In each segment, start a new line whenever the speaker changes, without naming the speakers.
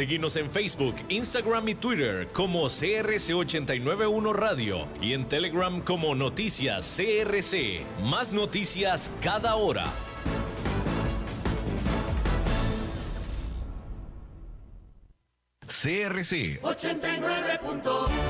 Seguimos en Facebook, Instagram y Twitter como CRC891 Radio y en Telegram como Noticias CRC. Más noticias cada hora. CRC 89.1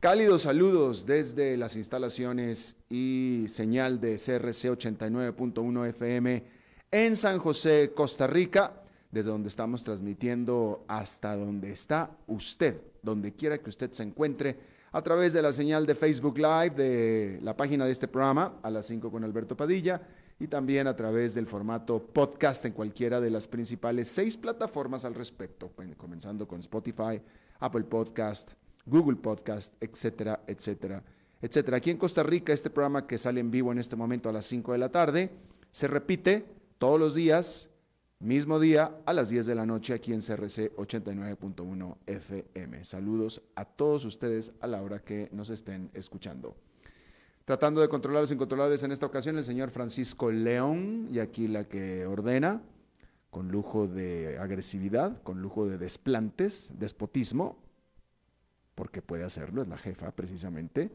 Cálidos saludos desde las instalaciones y señal de CRC 89.1 FM en San José, Costa Rica, desde donde estamos transmitiendo hasta donde está usted, donde quiera que usted se encuentre, a través de la señal de Facebook Live de la página de este programa, a las 5 con Alberto Padilla, y también a través del formato podcast en cualquiera de las principales seis plataformas al respecto, comenzando con Spotify, Apple Podcast, Google Podcast, etcétera, etcétera, etcétera. Aquí en Costa Rica, este programa que sale en vivo en este momento a las 5 de la tarde, se repite todos los días, mismo día, a las 10 de la noche, aquí en CRC 89.1 FM. Saludos a todos ustedes a la hora que nos estén escuchando. Tratando de controlar los incontrolables en esta ocasión, el señor Francisco León, y aquí la que ordena, con lujo de agresividad, con lujo de desplantes, despotismo, porque puede hacerlo, es la jefa precisamente,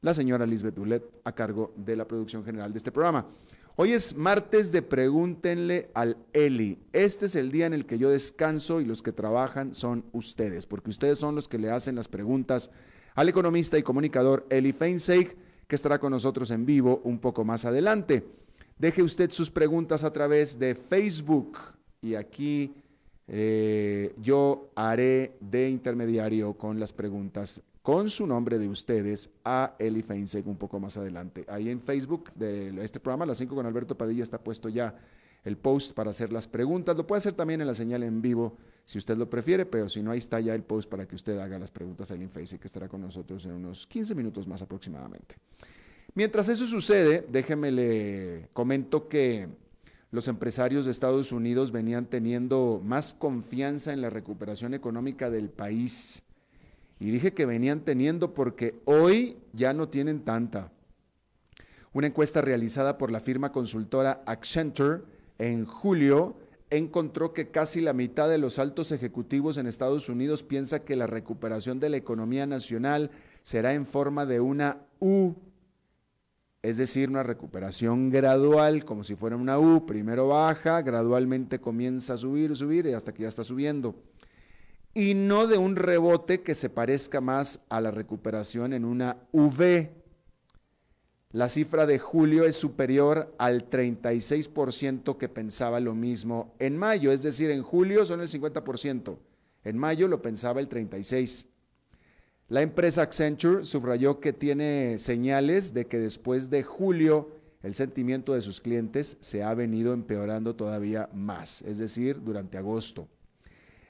la señora Lisbeth Dulet, a cargo de la producción general de este programa. Hoy es martes de Pregúntenle al Eli. Este es el día en el que yo descanso y los que trabajan son ustedes, porque ustedes son los que le hacen las preguntas al economista y comunicador Eli Feinseig, que estará con nosotros en vivo un poco más adelante. Deje usted sus preguntas a través de Facebook y aquí eh, yo haré de intermediario con las preguntas con su nombre de ustedes a Eli Feinseg un poco más adelante. Ahí en Facebook de este programa, las 5 con Alberto Padilla, está puesto ya el post para hacer las preguntas. Lo puede hacer también en la señal en vivo si usted lo prefiere, pero si no, ahí está ya el post para que usted haga las preguntas a Eli Feinseg, que estará con nosotros en unos 15 minutos más aproximadamente. Mientras eso sucede, déjeme le comento que los empresarios de Estados Unidos venían teniendo más confianza en la recuperación económica del país. Y dije que venían teniendo porque hoy ya no tienen tanta. Una encuesta realizada por la firma consultora Accenture en julio encontró que casi la mitad de los altos ejecutivos en Estados Unidos piensa que la recuperación de la economía nacional será en forma de una U es decir, una recuperación gradual, como si fuera una U, primero baja, gradualmente comienza a subir, subir y hasta que ya está subiendo. Y no de un rebote que se parezca más a la recuperación en una V. La cifra de julio es superior al 36% que pensaba lo mismo en mayo, es decir, en julio son el 50%, en mayo lo pensaba el 36%. La empresa Accenture subrayó que tiene señales de que después de julio el sentimiento de sus clientes se ha venido empeorando todavía más, es decir, durante agosto.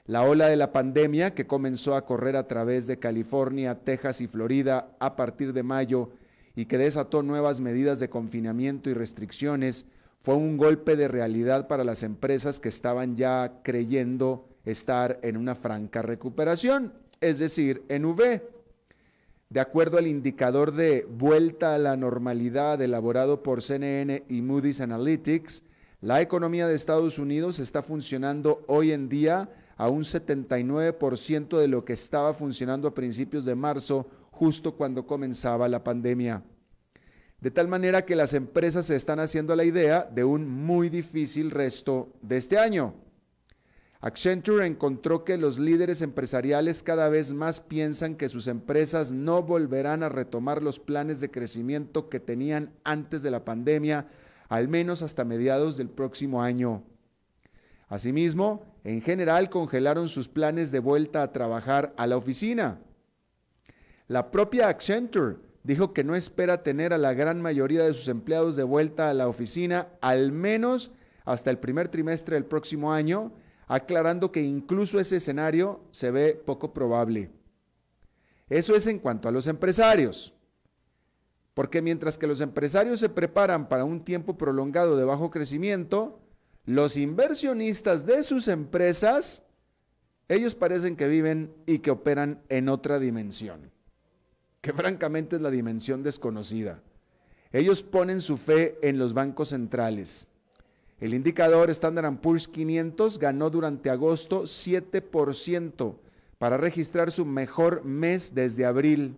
La ola de la pandemia, que comenzó a correr a través de California, Texas y Florida a partir de mayo y que desató nuevas medidas de confinamiento y restricciones, fue un golpe de realidad para las empresas que estaban ya creyendo estar en una franca recuperación, es decir, en V. De acuerdo al indicador de vuelta a la normalidad elaborado por CNN y Moody's Analytics, la economía de Estados Unidos está funcionando hoy en día a un 79% de lo que estaba funcionando a principios de marzo, justo cuando comenzaba la pandemia. De tal manera que las empresas se están haciendo la idea de un muy difícil resto de este año. Accenture encontró que los líderes empresariales cada vez más piensan que sus empresas no volverán a retomar los planes de crecimiento que tenían antes de la pandemia, al menos hasta mediados del próximo año. Asimismo, en general congelaron sus planes de vuelta a trabajar a la oficina. La propia Accenture dijo que no espera tener a la gran mayoría de sus empleados de vuelta a la oficina, al menos hasta el primer trimestre del próximo año, aclarando que incluso ese escenario se ve poco probable. Eso es en cuanto a los empresarios. Porque mientras que los empresarios se preparan para un tiempo prolongado de bajo crecimiento, los inversionistas de sus empresas, ellos parecen que viven y que operan en otra dimensión, que francamente es la dimensión desconocida. Ellos ponen su fe en los bancos centrales, el indicador Standard Poor's 500 ganó durante agosto 7% para registrar su mejor mes desde abril.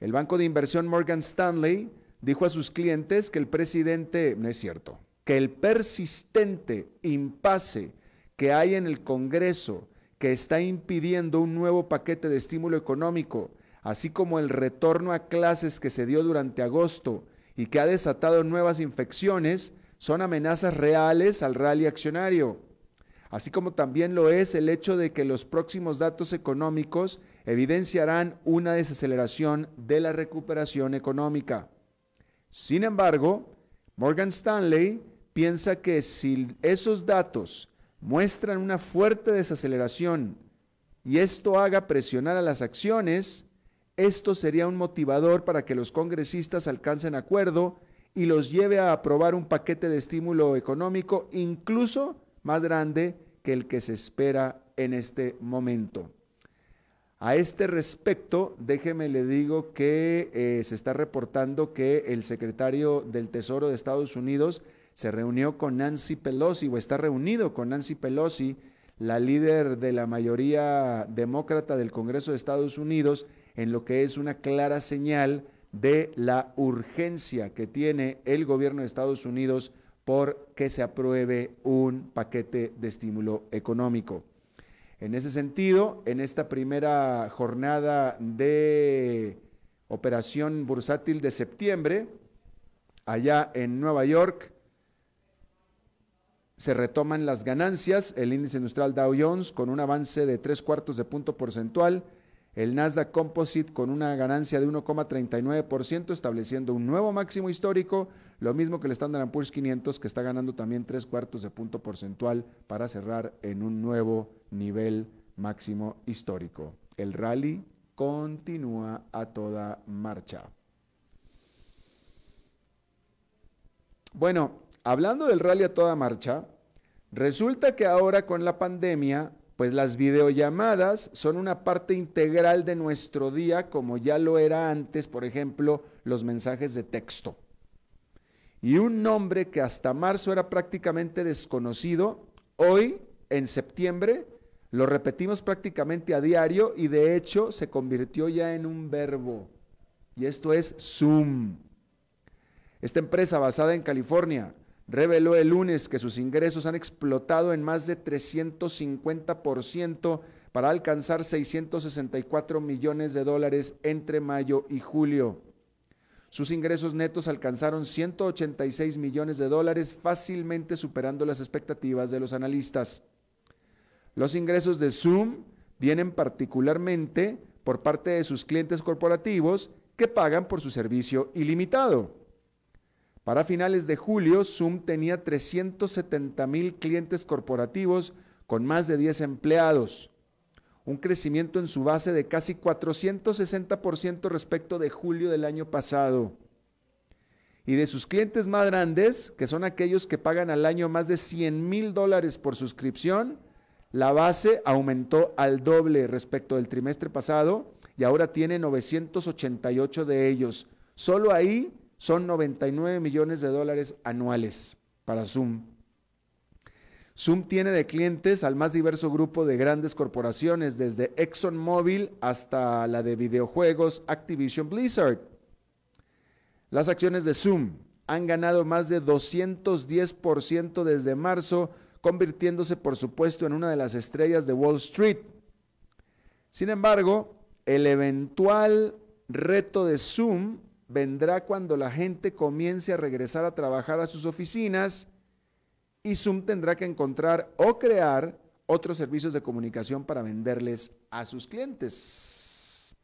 El banco de inversión Morgan Stanley dijo a sus clientes que el presidente, no es cierto, que el persistente impasse que hay en el Congreso que está impidiendo un nuevo paquete de estímulo económico, así como el retorno a clases que se dio durante agosto y que ha desatado nuevas infecciones, son amenazas reales al rally accionario, así como también lo es el hecho de que los próximos datos económicos evidenciarán una desaceleración de la recuperación económica. Sin embargo, Morgan Stanley piensa que si esos datos muestran una fuerte desaceleración y esto haga presionar a las acciones, esto sería un motivador para que los congresistas alcancen acuerdo y los lleve a aprobar un paquete de estímulo económico incluso más grande que el que se espera en este momento. A este respecto, déjeme le digo que eh, se está reportando que el secretario del Tesoro de Estados Unidos se reunió con Nancy Pelosi o está reunido con Nancy Pelosi, la líder de la mayoría demócrata del Congreso de Estados Unidos, en lo que es una clara señal de la urgencia que tiene el gobierno de Estados Unidos por que se apruebe un paquete de estímulo económico. En ese sentido, en esta primera jornada de operación bursátil de septiembre, allá en Nueva York, se retoman las ganancias, el índice industrial Dow Jones con un avance de tres cuartos de punto porcentual, el Nasdaq Composite con una ganancia de 1,39%, estableciendo un nuevo máximo histórico, lo mismo que el Standard Poor's 500, que está ganando también tres cuartos de punto porcentual para cerrar en un nuevo nivel máximo histórico. El rally continúa a toda marcha. Bueno, hablando del rally a toda marcha, resulta que ahora con la pandemia pues las videollamadas son una parte integral de nuestro día, como ya lo era antes, por ejemplo, los mensajes de texto. Y un nombre que hasta marzo era prácticamente desconocido, hoy, en septiembre, lo repetimos prácticamente a diario y de hecho se convirtió ya en un verbo. Y esto es Zoom. Esta empresa basada en California reveló el lunes que sus ingresos han explotado en más de 350% para alcanzar 664 millones de dólares entre mayo y julio. Sus ingresos netos alcanzaron 186 millones de dólares, fácilmente superando las expectativas de los analistas. Los ingresos de Zoom vienen particularmente por parte de sus clientes corporativos que pagan por su servicio ilimitado. Para finales de julio, Zoom tenía 370 mil clientes corporativos con más de 10 empleados, un crecimiento en su base de casi 460% respecto de julio del año pasado. Y de sus clientes más grandes, que son aquellos que pagan al año más de 100 mil dólares por suscripción, la base aumentó al doble respecto del trimestre pasado y ahora tiene 988 de ellos. Solo ahí son 99 millones de dólares anuales para Zoom. Zoom tiene de clientes al más diverso grupo de grandes corporaciones, desde ExxonMobil hasta la de videojuegos Activision Blizzard. Las acciones de Zoom han ganado más de 210% desde marzo, convirtiéndose por supuesto en una de las estrellas de Wall Street. Sin embargo, el eventual reto de Zoom vendrá cuando la gente comience a regresar a trabajar a sus oficinas y Zoom tendrá que encontrar o crear otros servicios de comunicación para venderles a sus clientes.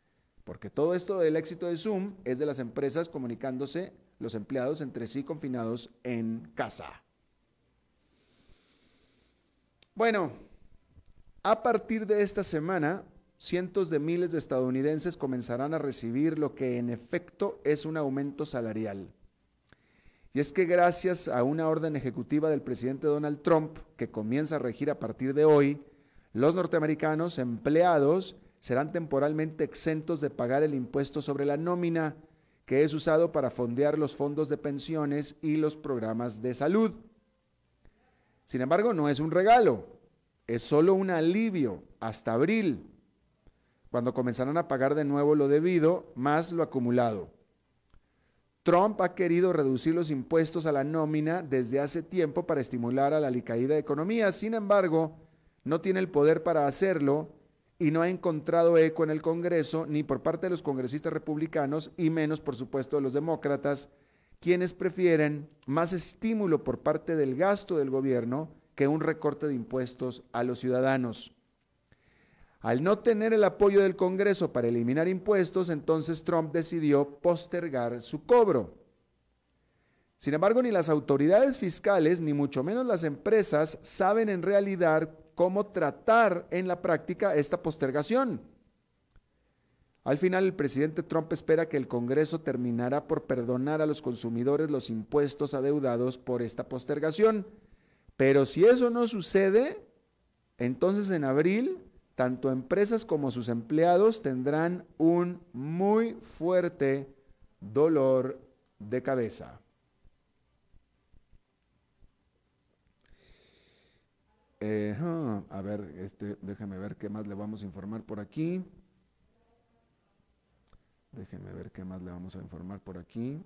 Porque todo esto del éxito de Zoom es de las empresas comunicándose los empleados entre sí confinados en casa. Bueno, a partir de esta semana, cientos de miles de estadounidenses comenzarán a recibir lo que en efecto es un aumento salarial. Y es que gracias a una orden ejecutiva del presidente Donald Trump, que comienza a regir a partir de hoy, los norteamericanos empleados serán temporalmente exentos de pagar el impuesto sobre la nómina, que es usado para fondear los fondos de pensiones y los programas de salud. Sin embargo, no es un regalo, es solo un alivio hasta abril, cuando comenzarán a pagar de nuevo lo debido más lo acumulado. Trump ha querido reducir los impuestos a la nómina desde hace tiempo para estimular a la alicaída economía. Sin embargo, no tiene el poder para hacerlo y no ha encontrado eco en el Congreso ni por parte de los congresistas republicanos y menos, por supuesto, de los demócratas, quienes prefieren más estímulo por parte del gasto del gobierno que un recorte de impuestos a los ciudadanos. Al no tener el apoyo del Congreso para eliminar impuestos, entonces Trump decidió postergar su cobro. Sin embargo, ni las autoridades fiscales, ni mucho menos las empresas, saben en realidad cómo tratar en la práctica esta postergación. Al final, el presidente Trump espera que el Congreso terminará por perdonar a los consumidores los impuestos adeudados por esta postergación. Pero si eso no sucede, entonces en abril tanto empresas como sus empleados tendrán un muy fuerte dolor de cabeza. Eh, a ver, este, déjeme ver qué más le vamos a informar por aquí. Déjenme ver qué más le vamos a informar por aquí.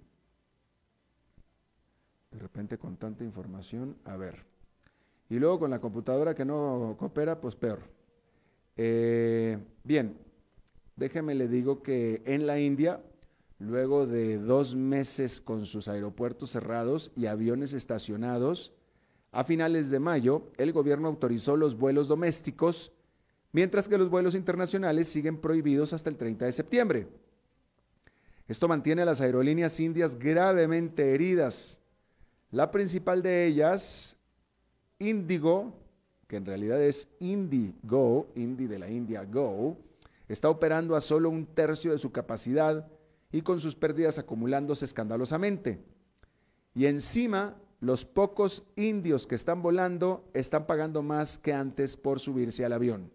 De repente con tanta información, a ver. Y luego con la computadora que no coopera, pues peor. Eh, bien, déjeme le digo que en la India, luego de dos meses con sus aeropuertos cerrados y aviones estacionados, a finales de mayo el gobierno autorizó los vuelos domésticos, mientras que los vuelos internacionales siguen prohibidos hasta el 30 de septiembre. Esto mantiene a las aerolíneas indias gravemente heridas. La principal de ellas, Indigo, que en realidad es IndiGo, Indi de la India Go, está operando a solo un tercio de su capacidad y con sus pérdidas acumulándose escandalosamente. Y encima, los pocos indios que están volando están pagando más que antes por subirse al avión.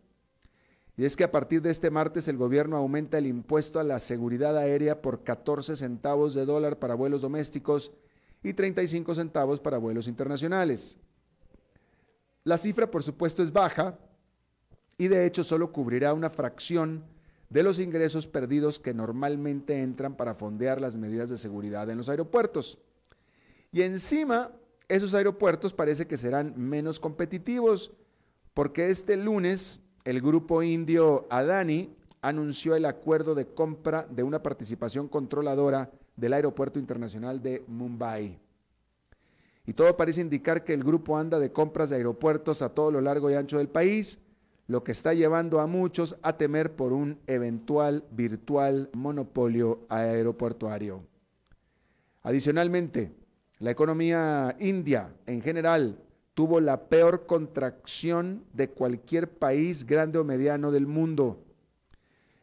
Y es que a partir de este martes el gobierno aumenta el impuesto a la seguridad aérea por 14 centavos de dólar para vuelos domésticos y 35 centavos para vuelos internacionales. La cifra, por supuesto, es baja y de hecho solo cubrirá una fracción de los ingresos perdidos que normalmente entran para fondear las medidas de seguridad en los aeropuertos. Y encima, esos aeropuertos parece que serán menos competitivos porque este lunes el grupo indio Adani anunció el acuerdo de compra de una participación controladora del Aeropuerto Internacional de Mumbai. Y todo parece indicar que el grupo anda de compras de aeropuertos a todo lo largo y ancho del país, lo que está llevando a muchos a temer por un eventual virtual monopolio aeroportuario. Adicionalmente, la economía india en general tuvo la peor contracción de cualquier país grande o mediano del mundo.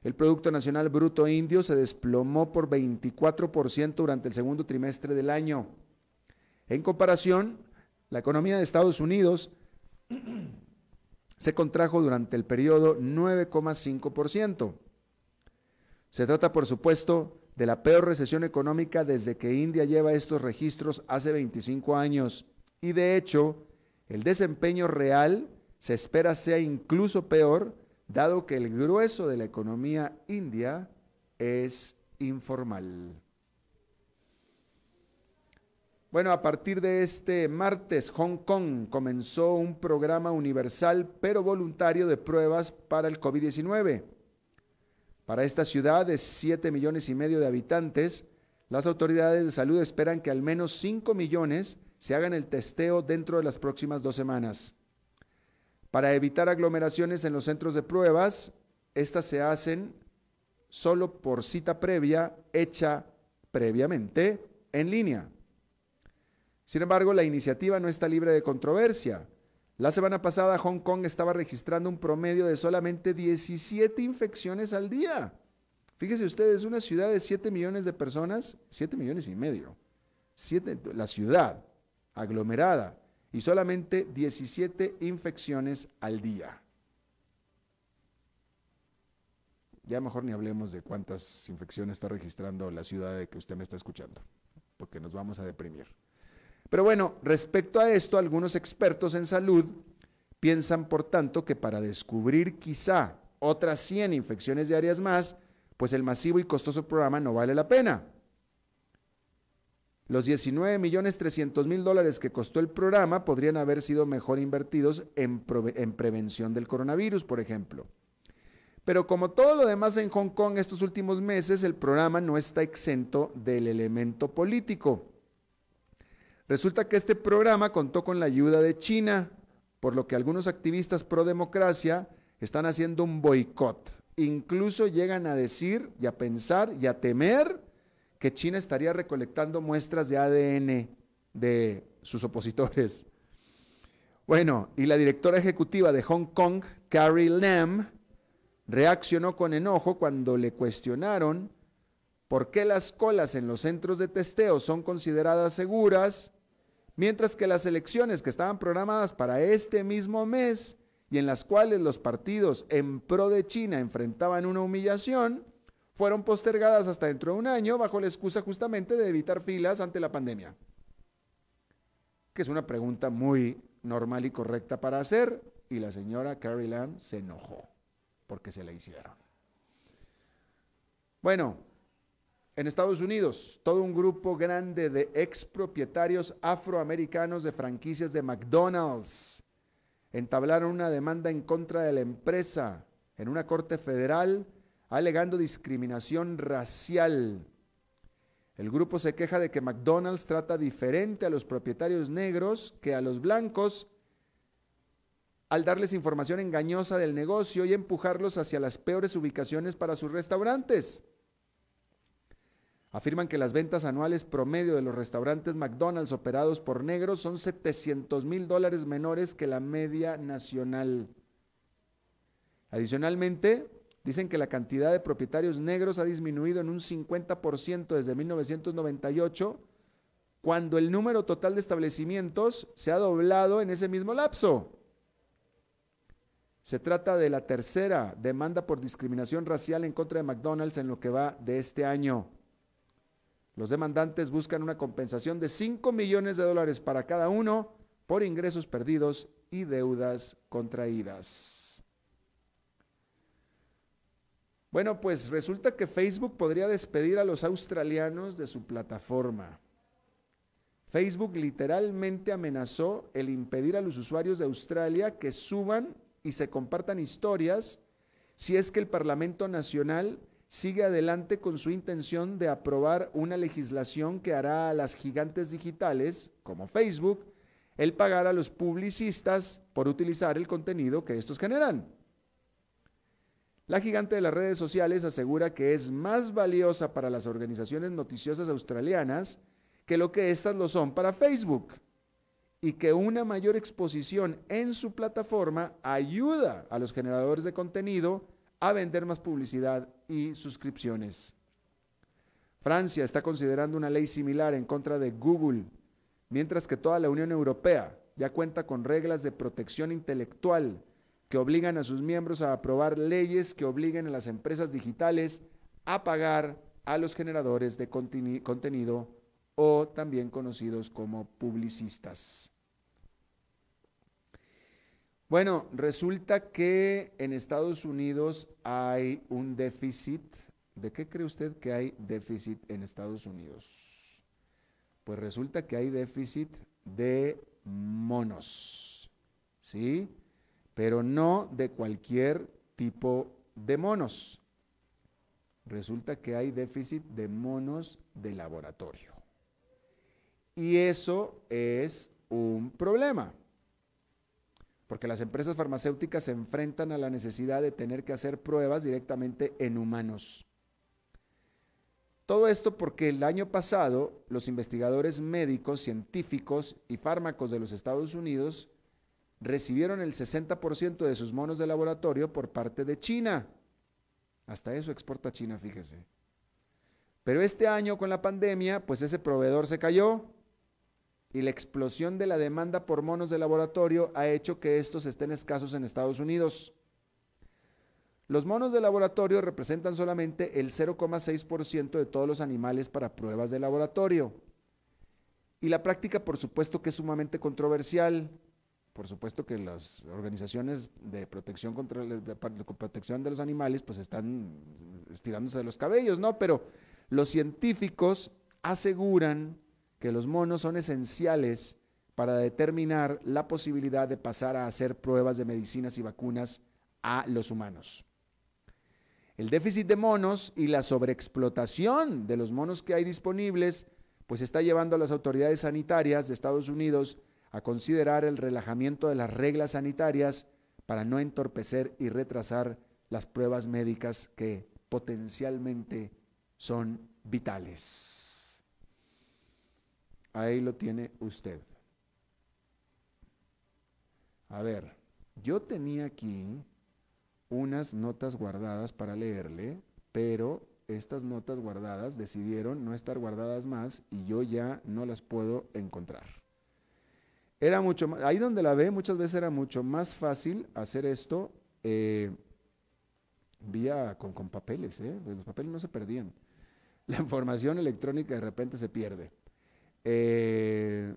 El Producto Nacional Bruto Indio se desplomó por 24% durante el segundo trimestre del año en comparación, la economía de Estados Unidos se contrajo durante el periodo 9,5%. Se trata, por supuesto, de la peor recesión económica desde que India lleva estos registros hace 25 años. Y de hecho, el desempeño real se espera sea incluso peor, dado que el grueso de la economía india es informal. Bueno, a partir de este martes, Hong Kong comenzó un programa universal pero voluntario de pruebas para el COVID-19. Para esta ciudad de 7 millones y medio de habitantes, las autoridades de salud esperan que al menos 5 millones se hagan el testeo dentro de las próximas dos semanas. Para evitar aglomeraciones en los centros de pruebas, estas se hacen solo por cita previa hecha previamente en línea. Sin embargo, la iniciativa no está libre de controversia. La semana pasada Hong Kong estaba registrando un promedio de solamente 17 infecciones al día. Fíjese ustedes, una ciudad de 7 millones de personas, 7 millones y medio, la ciudad aglomerada, y solamente 17 infecciones al día. Ya mejor ni hablemos de cuántas infecciones está registrando la ciudad de que usted me está escuchando, porque nos vamos a deprimir. Pero bueno, respecto a esto, algunos expertos en salud piensan, por tanto, que para descubrir quizá otras 100 infecciones diarias más, pues el masivo y costoso programa no vale la pena. Los 19 millones 300 mil dólares que costó el programa podrían haber sido mejor invertidos en, en, prevención del coronavirus, por ejemplo. Pero como todo lo demás en Hong Kong estos últimos meses, el programa no está exento del elemento político. Resulta que este programa contó con la ayuda de China, por lo que algunos activistas pro democracia están haciendo un boicot. Incluso llegan a decir y a pensar y a temer que China estaría recolectando muestras de ADN de sus opositores. Bueno, y la directora ejecutiva de Hong Kong, Carrie Lam, reaccionó con enojo cuando le cuestionaron por qué las colas en los centros de testeo son consideradas seguras Mientras que las elecciones que estaban programadas para este mismo mes y en las cuales los partidos en pro de China enfrentaban una humillación, fueron postergadas hasta dentro de un año bajo la excusa justamente de evitar filas ante la pandemia. Que es una pregunta muy normal y correcta para hacer, y la señora Carrie Lam se enojó porque se la hicieron. Bueno, en Estados Unidos, todo un grupo grande de expropietarios afroamericanos de franquicias de McDonald's entablaron una demanda en contra de la empresa en una corte federal alegando discriminación racial. El grupo se queja de que McDonald's trata diferente a los propietarios negros que a los blancos al darles información engañosa del negocio y empujarlos hacia las peores ubicaciones para sus restaurantes. Afirman que las ventas anuales promedio de los restaurantes McDonald's operados por negros son 700 mil dólares menores que la media nacional. Adicionalmente, dicen que la cantidad de propietarios negros ha disminuido en un 50% desde 1998, cuando el número total de establecimientos se ha doblado en ese mismo lapso. Se trata de la tercera demanda por discriminación racial en contra de McDonald's en lo que va de este año. Los demandantes buscan una compensación de 5 millones de dólares para cada uno por ingresos perdidos y deudas contraídas. Bueno, pues resulta que Facebook podría despedir a los australianos de su plataforma. Facebook literalmente amenazó el impedir a los usuarios de Australia que suban y se compartan historias si es que el Parlamento Nacional sigue adelante con su intención de aprobar una legislación que hará a las gigantes digitales, como Facebook, el pagar a los publicistas por utilizar el contenido que estos generan. La gigante de las redes sociales asegura que es más valiosa para las organizaciones noticiosas australianas que lo que éstas lo son para Facebook y que una mayor exposición en su plataforma ayuda a los generadores de contenido a vender más publicidad y suscripciones. Francia está considerando una ley similar en contra de Google, mientras que toda la Unión Europea ya cuenta con reglas de protección intelectual que obligan a sus miembros a aprobar leyes que obliguen a las empresas digitales a pagar a los generadores de contenido o también conocidos como publicistas. Bueno, resulta que en Estados Unidos hay un déficit. ¿De qué cree usted que hay déficit en Estados Unidos? Pues resulta que hay déficit de monos, ¿sí? Pero no de cualquier tipo de monos. Resulta que hay déficit de monos de laboratorio. Y eso es un problema, porque las empresas farmacéuticas se enfrentan a la necesidad de tener que hacer pruebas directamente en humanos. Todo esto porque el año pasado los investigadores médicos, científicos y fármacos de los Estados Unidos recibieron el 60% de sus monos de laboratorio por parte de China. Hasta eso exporta China, fíjese. Pero este año con la pandemia, pues ese proveedor se cayó y la explosión de la demanda por monos de laboratorio ha hecho que estos estén escasos en Estados Unidos. Los monos de laboratorio representan solamente el 0,6% de todos los animales para pruebas de laboratorio. Y la práctica, por supuesto, que es sumamente controversial. Por supuesto que las organizaciones de protección contra de protección de los animales pues están estirándose de los cabellos, ¿no? Pero los científicos aseguran que los monos son esenciales para determinar la posibilidad de pasar a hacer pruebas de medicinas y vacunas a los humanos. El déficit de monos y la sobreexplotación de los monos que hay disponibles, pues está llevando a las autoridades sanitarias de Estados Unidos a considerar el relajamiento de las reglas sanitarias para no entorpecer y retrasar las pruebas médicas que potencialmente son vitales. Ahí lo tiene usted. A ver, yo tenía aquí unas notas guardadas para leerle, pero estas notas guardadas decidieron no estar guardadas más y yo ya no las puedo encontrar. Era mucho más, ahí donde la ve, muchas veces era mucho más fácil hacer esto eh, vía con, papeles, ¿eh? Los papeles no se perdían. La información electrónica de repente se pierde. Eh,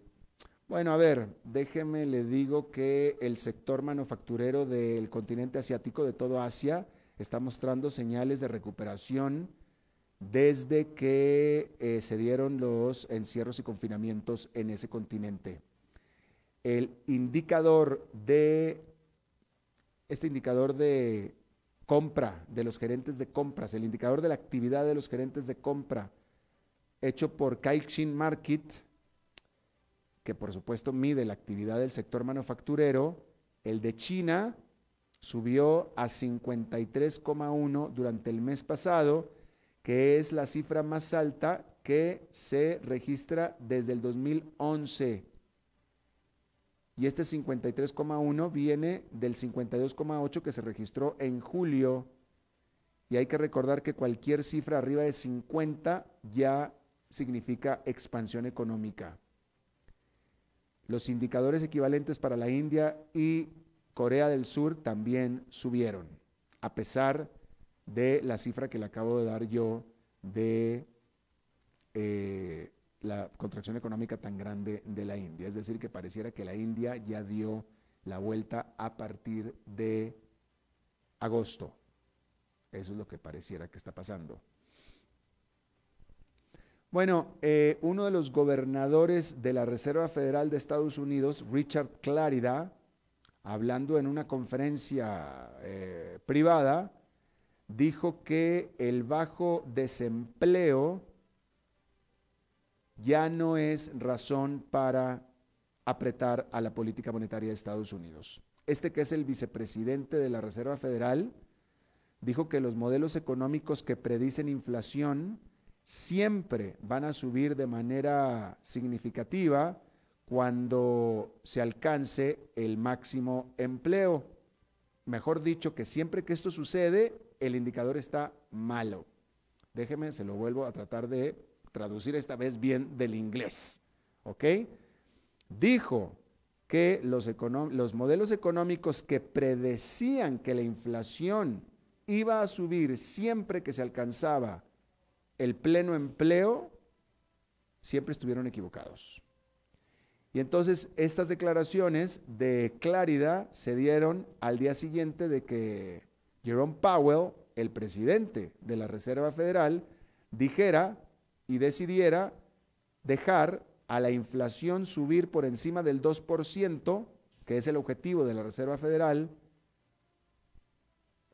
bueno, a ver, déjeme, le digo que el sector manufacturero del continente asiático, de todo Asia, está mostrando señales de recuperación desde que eh, se dieron los encierros y confinamientos en ese continente. El indicador de, este indicador de compra de los gerentes de compras, el indicador de la actividad de los gerentes de compra, hecho por Caixin Market, que por supuesto mide la actividad del sector manufacturero, el de China subió a 53,1 durante el mes pasado, que es la cifra más alta que se registra desde el 2011. Y este 53,1 viene del 52,8 que se registró en julio. Y hay que recordar que cualquier cifra arriba de 50 ya significa expansión económica. Los indicadores equivalentes para la India y Corea del Sur también subieron, a pesar de la cifra que le acabo de dar yo de eh, la contracción económica tan grande de la India. Es decir, que pareciera que la India ya dio la vuelta a partir de agosto. Eso es lo que pareciera que está pasando. Bueno, eh, uno de los gobernadores de la Reserva Federal de Estados Unidos, Richard Clarida, hablando en una conferencia eh, privada, dijo que el bajo desempleo ya no es razón para apretar a la política monetaria de Estados Unidos. Este que es el vicepresidente de la Reserva Federal dijo que los modelos económicos que predicen inflación siempre van a subir de manera significativa cuando se alcance el máximo empleo. Mejor dicho, que siempre que esto sucede, el indicador está malo. Déjeme, se lo vuelvo a tratar de traducir esta vez bien del inglés. ¿Ok? Dijo que los, los modelos económicos que predecían que la inflación iba a subir siempre que se alcanzaba el pleno empleo, siempre estuvieron equivocados. Y entonces estas declaraciones de claridad se dieron al día siguiente de que Jerome Powell, el presidente de la Reserva Federal, dijera y decidiera dejar a la inflación subir por encima del 2%, que es el objetivo de la Reserva Federal,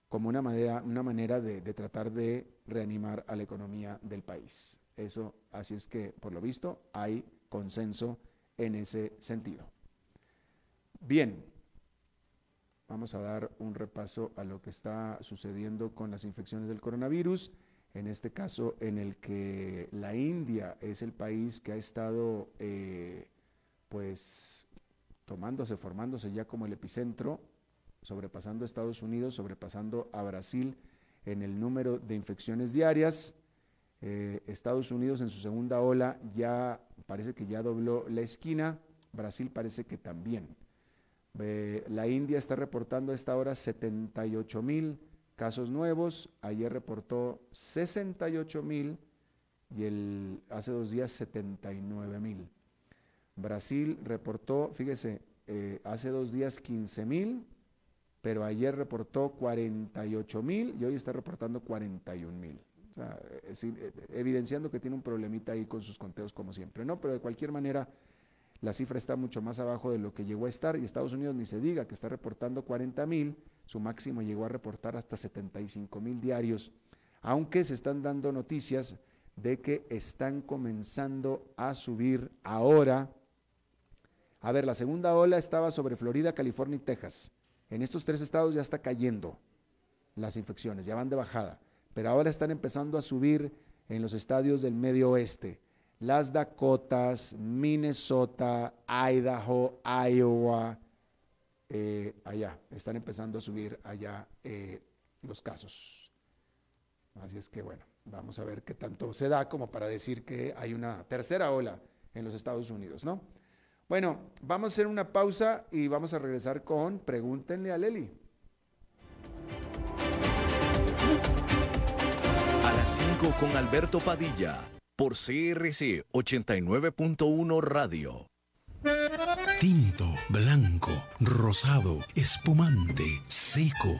como una manera, de, tratar de reanimar a la economía del país. Eso, así es que, por lo visto, hay consenso en ese sentido. Bien, vamos a dar un repaso a lo que está sucediendo con las infecciones del coronavirus, en este caso en el que la India es el país que ha estado, eh, pues, tomándose, formándose ya como el epicentro sobrepasando a Estados Unidos, sobrepasando a Brasil en el número de infecciones diarias. Eh, Estados Unidos en su segunda ola ya parece que ya dobló la esquina, Brasil parece que también. Eh, la India está reportando a esta hora 78 mil casos nuevos, ayer reportó 68 mil y el, hace dos días 79 mil. Brasil reportó, fíjese, eh, hace dos días 15 mil, pero ayer reportó 48 mil y hoy está reportando 41 mil. O sea, eh, evidenciando que tiene un problemita ahí con sus conteos como siempre, ¿no? Pero de cualquier manera, la cifra está mucho más abajo de lo que llegó a estar y Estados Unidos ni se diga que está reportando 40 mil, su máximo llegó a reportar hasta 75 mil diarios, aunque se están dando noticias de que están comenzando a subir ahora. A ver, la segunda ola estaba sobre Florida, California y Texas. En estos tres estados ya está cayendo las infecciones, ya van de bajada, pero ahora están empezando a subir en los estadios del medio oeste. Las Dakotas, Minnesota, Idaho, Iowa, eh, allá, están empezando a subir allá eh, los casos. Así es que bueno, vamos a ver qué tanto se da como para decir que hay una tercera ola en los Estados Unidos, ¿no? Bueno, vamos a hacer una pausa y vamos a regresar con Pregúntenle a Leli.
A las 5 con Alberto Padilla, por CRC 89.1 Radio.
Tinto, blanco, rosado, espumante, seco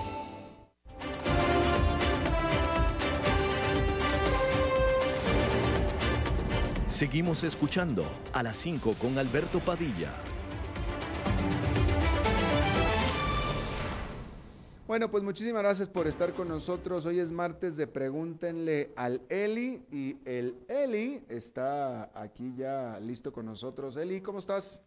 Seguimos escuchando a las 5 con Alberto Padilla.
Bueno, pues muchísimas gracias por estar con nosotros. Hoy es martes de Pregúntenle al Eli y el Eli está aquí ya listo con nosotros. Eli, ¿cómo estás?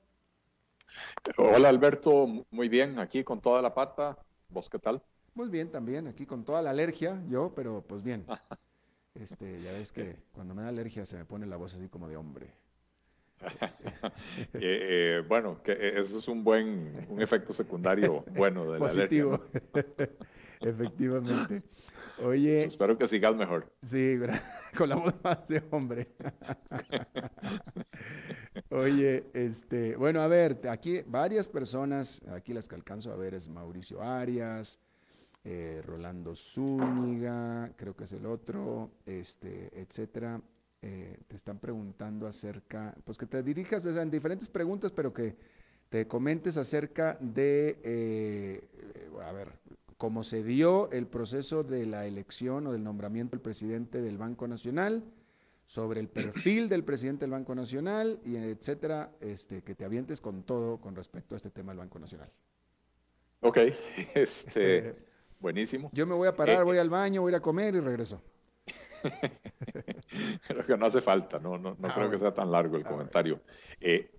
Hola Alberto, muy bien, aquí con toda la pata. ¿Vos qué tal?
Muy bien también, aquí con toda la alergia, yo, pero pues bien. Este, ya ves que cuando me da alergia se me pone la voz así como de hombre.
Eh, eh, bueno, que eso es un buen, un efecto secundario bueno de la
alergia. Efectivamente. Oye.
Espero que sigas mejor.
Sí, con la voz más de hombre. Oye, este, bueno, a ver, aquí varias personas, aquí las que alcanzo a ver es Mauricio Arias, eh, Rolando Zúñiga, creo que es el otro, este, etcétera. Eh, te están preguntando acerca, pues que te dirijas en diferentes preguntas, pero que te comentes acerca de, eh, a ver, cómo se dio el proceso de la elección o del nombramiento del presidente del Banco Nacional, sobre el perfil del presidente del Banco Nacional, y etcétera, este, que te avientes con todo con respecto a este tema del Banco Nacional.
Ok, este. Buenísimo.
Yo me voy a parar, eh, voy al baño, voy a ir a comer y regreso.
creo que no hace falta, no, no, no ah, creo que sea tan largo el ah, comentario. Eh,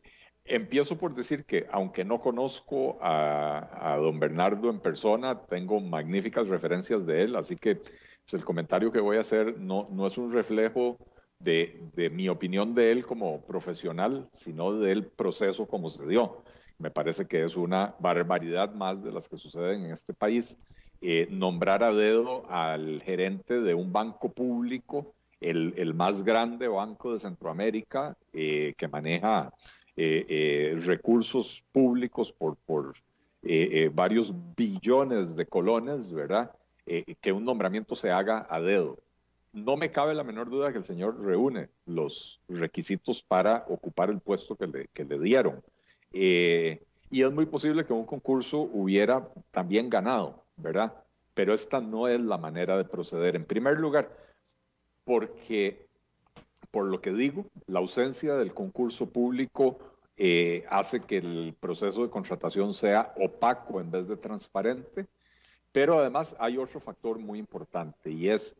Empiezo por decir que, aunque no conozco a, don Bernardo en persona, tengo magníficas referencias de él, así que pues, el comentario que voy a hacer no, no es un reflejo de, de, mi opinión de él como profesional, sino del proceso como se dio. Me parece que es una barbaridad más de las que suceden en este país. Eh, nombrar a dedo al gerente de un banco público, el, el más grande banco de Centroamérica, eh, que maneja eh, recursos públicos por, por varios billones de colones, ¿verdad? que un nombramiento se haga a dedo. No me cabe la menor duda que el señor reúne los requisitos para ocupar el puesto que le, que le dieron. y es muy posible que un concurso hubiera también ganado, ¿verdad? Pero esta no es la manera de proceder. En primer lugar, porque por lo que digo, la ausencia del concurso público eh, hace que el proceso de contratación sea opaco en vez de transparente, pero además hay otro factor muy importante y es,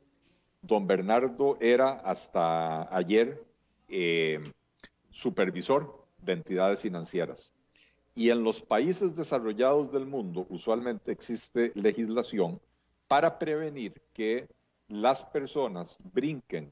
don Bernardo era hasta ayer eh, supervisor de entidades financieras. Y en los países desarrollados del mundo usualmente existe legislación para prevenir que las personas brinquen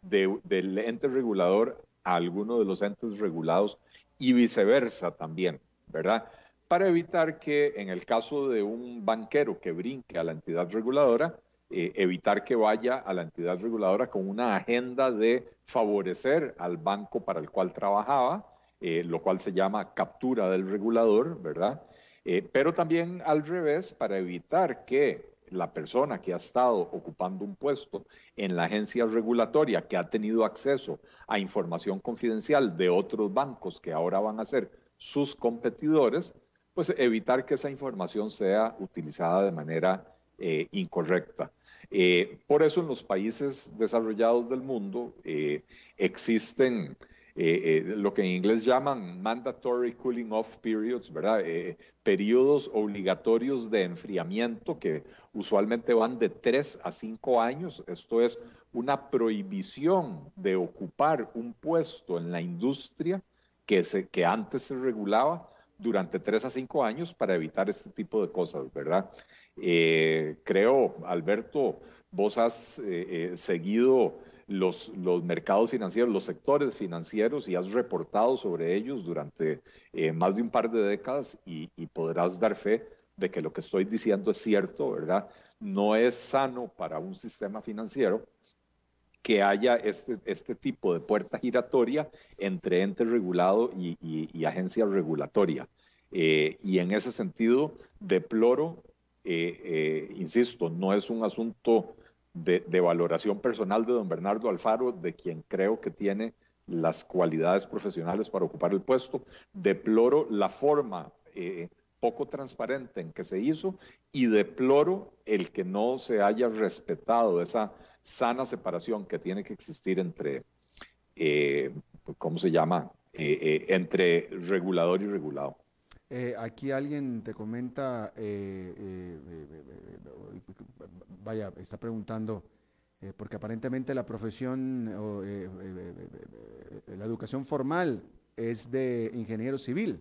del ente regulador a alguno de los entes regulados y viceversa también, ¿verdad? Para evitar que en el caso de un banquero que brinque a la entidad reguladora, eh, evitar que vaya a la entidad reguladora con una agenda de favorecer al banco para el cual trabajaba, eh, lo cual se llama captura del regulador, ¿verdad? Eh, pero también al revés, para evitar que la persona que ha estado ocupando un puesto en la agencia regulatoria, que ha tenido acceso a información confidencial de otros bancos que ahora van a ser sus competidores, pues evitar que esa información sea utilizada de manera eh, incorrecta. Eh, por eso en los países desarrollados del mundo existen eh, eh, lo que en inglés llaman mandatory cooling off periods, ¿verdad? Eh, periodos obligatorios de enfriamiento que usualmente van de 3 a 5 años. Esto es una prohibición de ocupar un puesto en la industria que, se, que antes se regulaba durante 3 a 5 años para evitar este tipo de cosas, ¿verdad? creo, Alberto, vos has seguido los, los mercados financieros, los sectores financieros y has reportado sobre ellos durante eh, más de un par de décadas y, podrás dar fe de que lo que estoy diciendo es cierto, ¿verdad? No es sano para un sistema financiero que haya este, este tipo de puerta giratoria entre ente regulado y, agencia regulatoria. Eh, y en ese sentido, deploro, eh, insisto, no es un asunto de, valoración personal de don Bernardo Alfaro, de quien creo que tiene las cualidades profesionales para ocupar el puesto. Deploro la forma eh, poco transparente en que se hizo y deploro el que no se haya respetado esa sana separación que tiene que existir entre, eh, ¿cómo se llama?, eh, entre regulador y regulado.
Aquí alguien te comenta, vaya, está preguntando, eh, porque aparentemente la profesión, o, eh, eh, la educación formal es de ingeniero civil.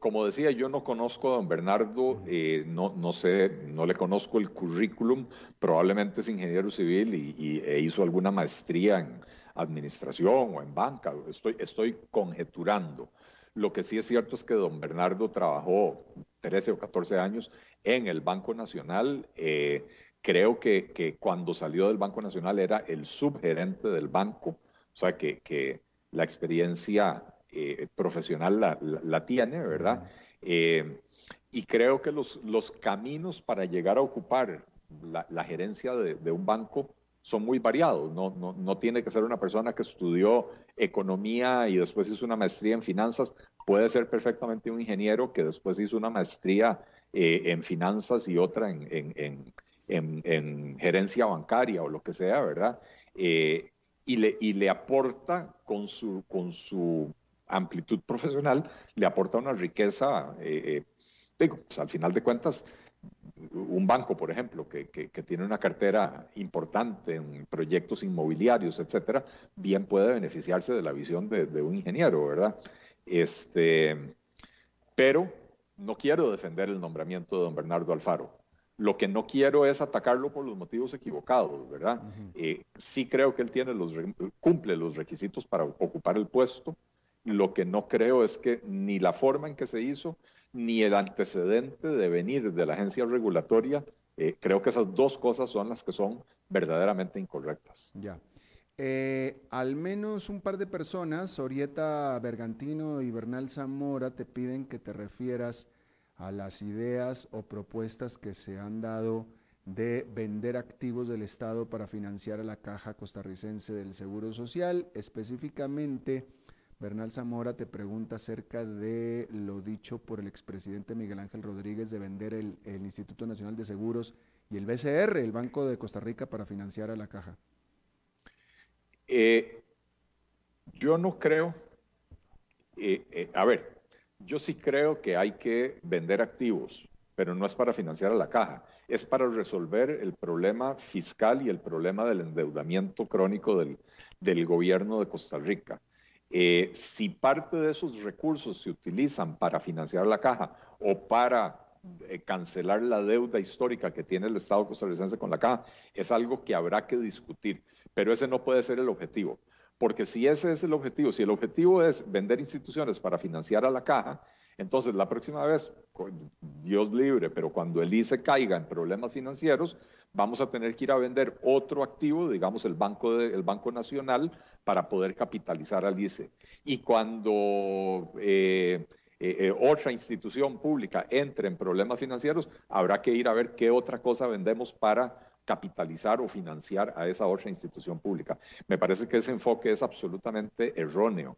como decía, yo no conozco a don Bernardo, no, no sé, no le conozco el currículum, probablemente es ingeniero civil y, e hizo alguna maestría en administración o en banca, estoy, estoy conjeturando. Lo que sí es cierto es que don Bernardo trabajó 13 o 14 años en el Banco Nacional. Eh, creo que, cuando salió del Banco Nacional era el subgerente del banco, o sea que, la experiencia eh, profesional la, tiene, ¿verdad? Eh, y creo que los, los caminos para llegar a ocupar la, gerencia de, un banco son muy variados. No, no, no, tiene que ser una persona que estudió economía y después hizo una maestría en finanzas. Puede ser perfectamente un ingeniero que después hizo una maestría eh, en finanzas y otra en, en, en, en, gerencia bancaria o lo que sea, ¿verdad? Eh, y, le, y le aporta con su, con su amplitud profesional, le aporta una riqueza, eh, digo, pues al final de cuentas, un banco, por ejemplo, que, tiene una cartera importante en proyectos inmobiliarios, etcétera, bien puede beneficiarse de la visión de, un ingeniero, ¿verdad? Este, pero no quiero defender el nombramiento de don Bernardo Alfaro. Lo que no quiero es atacarlo por los motivos equivocados, ¿verdad? Eh, sí creo que él tiene los, cumple los requisitos para ocupar el puesto. Lo que no creo es que ni la forma en que se hizo, ni el antecedente de venir de la agencia regulatoria, eh, creo que esas dos cosas son las que son verdaderamente incorrectas.
Ya. Eh, al menos un par de personas, Orieta Bergantino y Bernal Zamora, te piden que te refieras a las ideas o propuestas que se han dado de vender activos del Estado para financiar a la Caja Costarricense del Seguro Social, específicamente Bernal Zamora te pregunta acerca de lo dicho por el expresidente Miguel Ángel Rodríguez de vender el, Instituto Nacional de Seguros y el BCR, el Banco de Costa Rica, para financiar a la caja.
Eh, yo no creo, eh, eh, a ver, yo sí creo que hay que vender activos, pero no es para financiar a la caja, es para resolver el problema fiscal y el problema del endeudamiento crónico del, del gobierno de Costa Rica. Eh, si parte de esos recursos se utilizan para financiar la caja o para eh, cancelar la deuda histórica que tiene el Estado costarricense con la caja, es algo que habrá que discutir, pero ese no puede ser el objetivo. Porque si ese es el objetivo, si el objetivo es vender instituciones para financiar a la caja, entonces, la próxima vez, Dios libre, pero cuando el ICE caiga en problemas financieros, vamos a tener que ir a vender otro activo, digamos el Banco, de, banco Nacional, para poder capitalizar al ICE. Y cuando eh, eh, eh, otra institución pública entre en problemas financieros, habrá que ir a ver qué otra cosa vendemos para capitalizar o financiar a esa otra institución pública. Me parece que ese enfoque es absolutamente erróneo.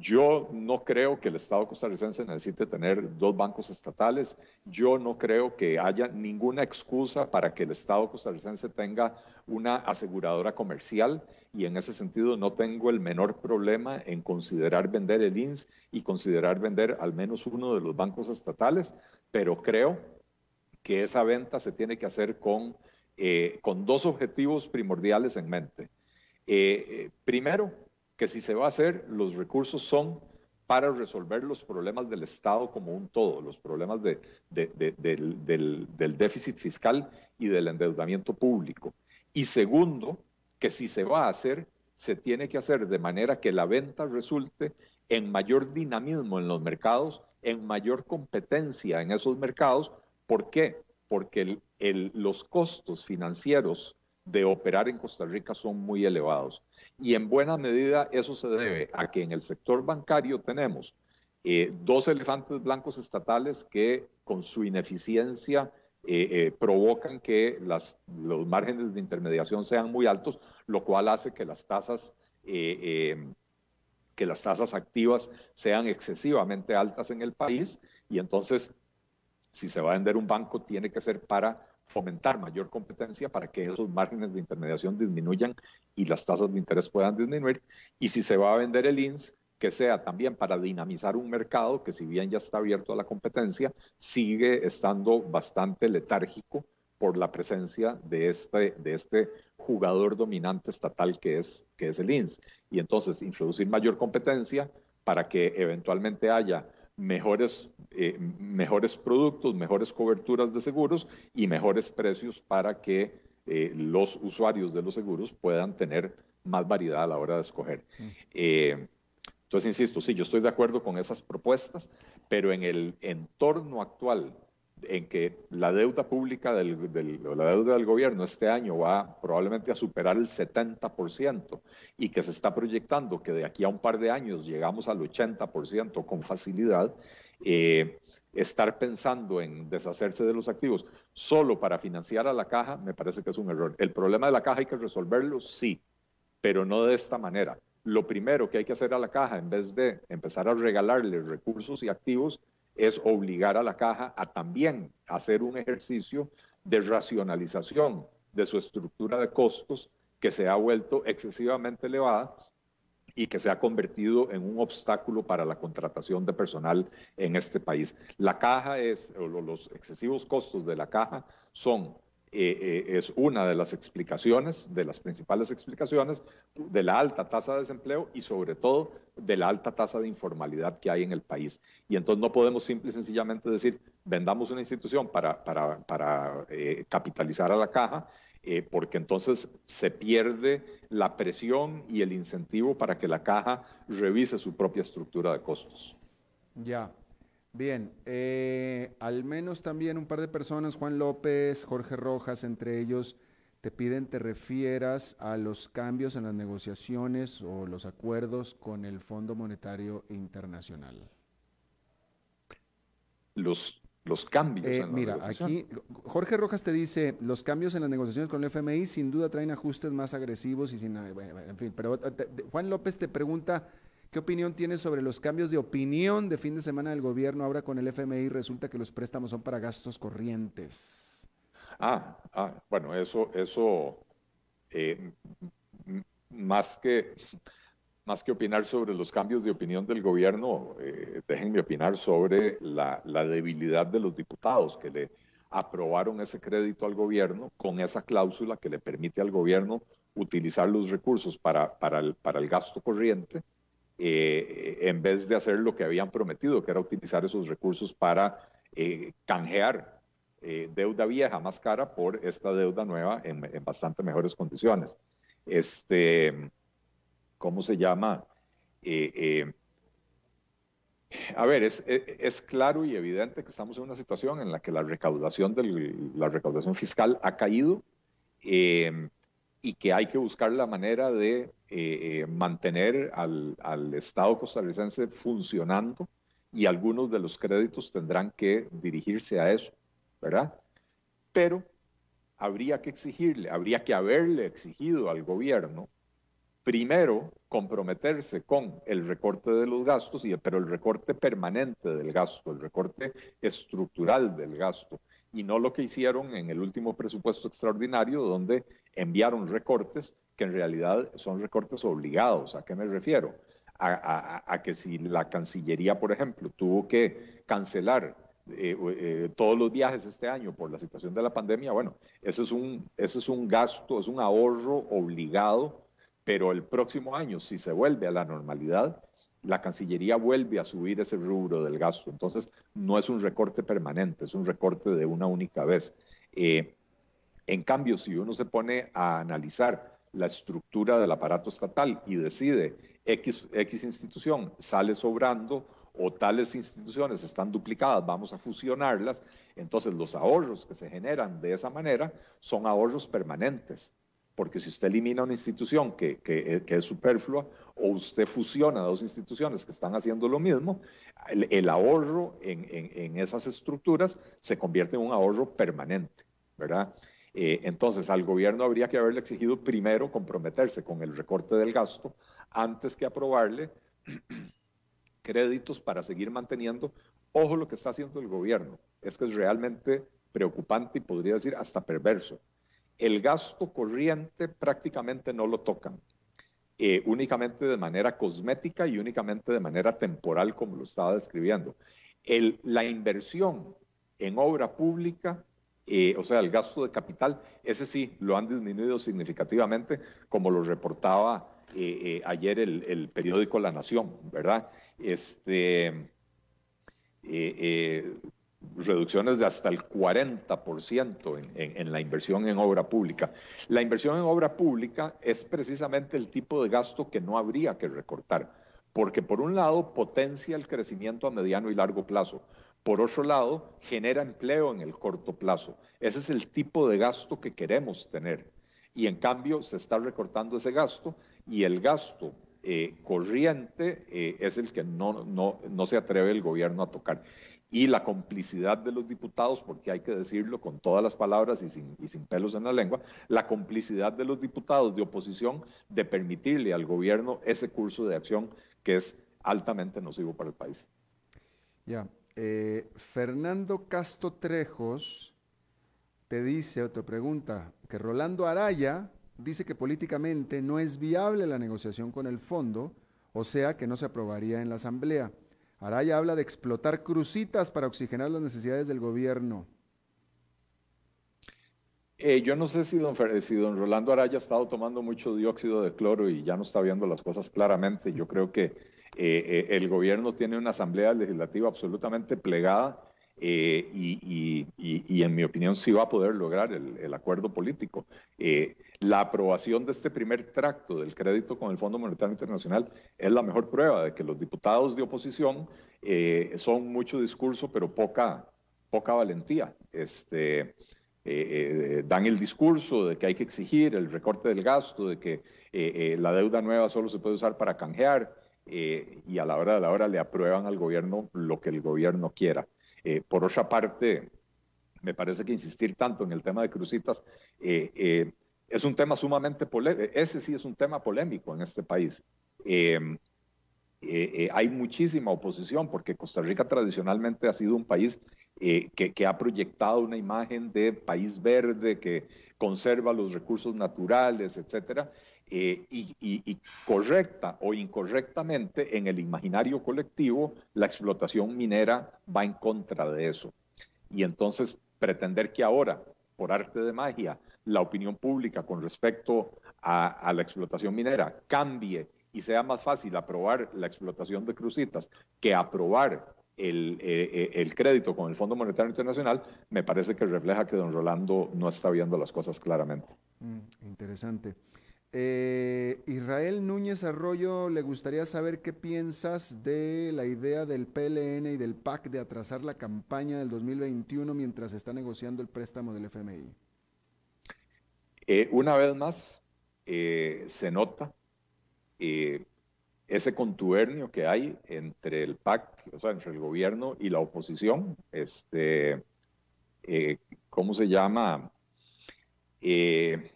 Yo no creo que el Estado costarricense necesite tener dos bancos estatales. Yo no creo que haya ninguna excusa para que el Estado costarricense tenga una aseguradora comercial y en ese sentido no tengo el menor problema en considerar vender el INS y considerar vender al menos uno de los bancos estatales, pero creo que esa venta se tiene que hacer con, eh, con dos objetivos primordiales en mente. Eh, eh, primero, que si se va a hacer, los recursos son para resolver los problemas del Estado como un todo, los problemas del, déficit fiscal y del endeudamiento público. Y segundo, que si se va a hacer, se tiene que hacer de manera que la venta resulte en mayor dinamismo en los mercados, en mayor competencia en esos mercados. ¿Por qué? Porque los costos financieros de operar en Costa Rica son muy elevados. Y en buena medida eso se debe a que en el sector bancario tenemos eh, dos elefantes blancos estatales que con su ineficiencia eh, eh, provocan que los márgenes de intermediación sean muy altos, lo cual hace que las tasas que las tasas activas sean excesivamente altas en el país y entonces si se va a vender un banco tiene que ser para fomentar mayor competencia para que esos márgenes de intermediación disminuyan y las tasas de interés puedan disminuir. Y si se va a vender el INS, que sea también para dinamizar un mercado que si bien ya está abierto a la competencia, sigue estando bastante letárgico por la presencia de este, de este jugador dominante estatal que es, que es el INS. Y entonces introducir mayor competencia para que eventualmente haya mejores, eh, mejores productos, mejores coberturas de seguros y mejores precios para que eh, los usuarios de los seguros puedan tener más variedad a la hora de escoger. Mm. Eh, entonces, insisto, sí, yo estoy de acuerdo con esas propuestas, pero en el entorno actual en que la deuda pública del, la deuda del gobierno este año va probablemente a superar el 70% y que se está proyectando que de aquí a un par de años llegamos al 80% con facilidad, eh, estar pensando en deshacerse de los activos solo para financiar a la caja me parece que es un error. El problema de la caja hay que resolverlo, sí, pero no de esta manera. Lo primero que hay que hacer a la caja, en vez de empezar a regalarle recursos y activos, es obligar a la caja a también hacer un ejercicio de racionalización de su estructura de costos que se ha vuelto excesivamente elevada y que se ha convertido en un obstáculo para la contratación de personal en este país. La caja es, los excesivos costos de la caja son eh, eh, es una de las explicaciones, de las principales explicaciones de la alta tasa de desempleo y sobre todo de la alta tasa de informalidad que hay en el país. Y entonces no podemos simple y sencillamente decir, vendamos una institución para, para, para eh, capitalizar a la caja, porque entonces se pierde la presión y el incentivo para que la caja revise su propia estructura de costos.
Ya, Bien, eh, al menos también un par de personas, Juan López, Jorge Rojas, entre ellos, te piden te refieras a los cambios en las negociaciones o los acuerdos con el Fondo Monetario Internacional.
Los, los cambios.
Eh, mira, aquí Jorge Rojas te dice, los cambios en las negociaciones con el FMI sin duda traen ajustes más agresivos y sin... En fin, pero Juan López te pregunta ¿Qué opinión tienes sobre los cambios de opinión de fin de semana del gobierno ahora con el FMI? Resulta que los préstamos son para gastos corrientes.
Ah, ah bueno, eso, eso eh, más que más que opinar sobre los cambios de opinión del gobierno, eh, déjenme opinar sobre la, debilidad de los diputados que le aprobaron ese crédito al gobierno con esa cláusula que le permite al gobierno utilizar los recursos para, para, el, para el gasto corriente eh, en vez de hacer lo que habían prometido, que era utilizar esos recursos para eh, canjear eh, deuda vieja más cara por esta deuda nueva en, bastante mejores condiciones. Este, ¿Cómo se llama? a ver, es, es, claro y evidente que estamos en una situación en la que la recaudación, del, la recaudación fiscal ha caído y que hay que buscar la manera de eh, eh, mantener al, al, Estado costarricense funcionando y algunos de los créditos tendrán que dirigirse a eso, ¿verdad? Pero habría que exigirle, habría que haberle exigido al gobierno primero comprometerse con el recorte de los gastos, y, pero el recorte permanente del gasto, el recorte estructural del gasto, y no lo que hicieron en el último presupuesto extraordinario, donde enviaron recortes que en realidad son recortes obligados. ¿A qué me refiero? A, que si la Cancillería, por ejemplo, tuvo que cancelar eh, eh, todos los viajes este año por la situación de la pandemia, bueno, ese es un, ese es un gasto, es un ahorro obligado pero el próximo año, si se vuelve a la normalidad, la Cancillería vuelve a subir ese rubro del gasto. Entonces, no es un recorte permanente, es un recorte de una única vez. Eh, en cambio, si uno se pone a analizar la estructura del aparato estatal y decide X, X institución sale sobrando o tales instituciones están duplicadas, vamos a fusionarlas, entonces los ahorros que se generan de esa manera son ahorros permanentes porque si usted elimina una institución que, que, es superflua o usted fusiona dos instituciones que están haciendo lo mismo, el, ahorro en, en, esas estructuras se convierte en un ahorro permanente, ¿verdad? Eh, entonces, al gobierno habría que haberle exigido primero comprometerse con el recorte del gasto antes que aprobarle créditos para seguir manteniendo. Ojo lo que está haciendo el gobierno, es que es realmente preocupante y podría decir hasta perverso el gasto corriente prácticamente no lo tocan, eh, únicamente de manera cosmética y únicamente de manera temporal, como lo estaba describiendo. la inversión en obra pública, eh, o sea, el gasto de capital, ese sí lo han disminuido significativamente, como lo reportaba eh, ayer el, periódico La Nación, ¿verdad? Este, reducciones de hasta el 40% en, en, la inversión en obra pública. La inversión en obra pública es precisamente el tipo de gasto que no habría que recortar, porque por un lado potencia el crecimiento a mediano y largo plazo, por otro lado genera empleo en el corto plazo. Ese es el tipo de gasto que queremos tener. Y en cambio se está recortando ese gasto y el gasto eh, corriente eh, es el que no, no, no se atreve el gobierno a tocar y la complicidad de los diputados, porque hay que decirlo con todas las palabras y sin, y sin, pelos en la lengua, la complicidad de los diputados de oposición de permitirle al gobierno ese curso de acción que es altamente nocivo para el país.
Ya, eh, Fernando Casto Trejos te dice o te pregunta que Rolando Araya dice que políticamente no es viable la negociación con el fondo o sea que no se aprobaría en la Asamblea. Araya habla de explotar crucitas para oxigenar las necesidades del gobierno.
Eh, yo no sé si don, si don Rolando Araya ha estado tomando mucho dióxido de cloro y ya no está viendo las cosas claramente. Yo creo que eh, eh, el gobierno tiene una asamblea legislativa absolutamente plegada y, en mi opinión sí va a poder lograr el, acuerdo político. la aprobación de este primer tracto del crédito con el Fondo Monetario Internacional es la mejor prueba de que los diputados de oposición son mucho discurso pero poca, poca valentía. Este, eh, eh, dan el discurso de que hay que exigir el recorte del gasto, de que eh, la deuda nueva solo se puede usar para canjear y a la hora de la hora le aprueban al gobierno lo que el gobierno quiera. Por otra parte, me parece que insistir tanto en el tema de crucitas es un tema sumamente polémico, ese sí es un tema polémico en este país. hay muchísima oposición porque Costa Rica tradicionalmente ha sido un país eh, que, ha proyectado una imagen de país verde que conserva los recursos naturales, etcétera, eh, y, correcta o incorrectamente en el imaginario colectivo, la explotación minera va en contra de eso. Y entonces pretender que ahora, por arte de magia, la opinión pública con respecto a, a la explotación minera cambie y sea más fácil aprobar la explotación de crucitas que aprobar el, eh, eh, el, crédito con el Fondo Monetario Internacional, me parece que refleja que don Rolando no está viendo las cosas claramente.
Mm, interesante. Eh, Israel Núñez Arroyo, le gustaría saber qué piensas de la idea del PLN y del PAC de atrasar la campaña del 2021 mientras se está negociando el préstamo del FMI.
una vez más, se nota ese contubernio que hay entre el PAC, o sea, entre el gobierno y la oposición, este, eh, ¿cómo se llama? Eh,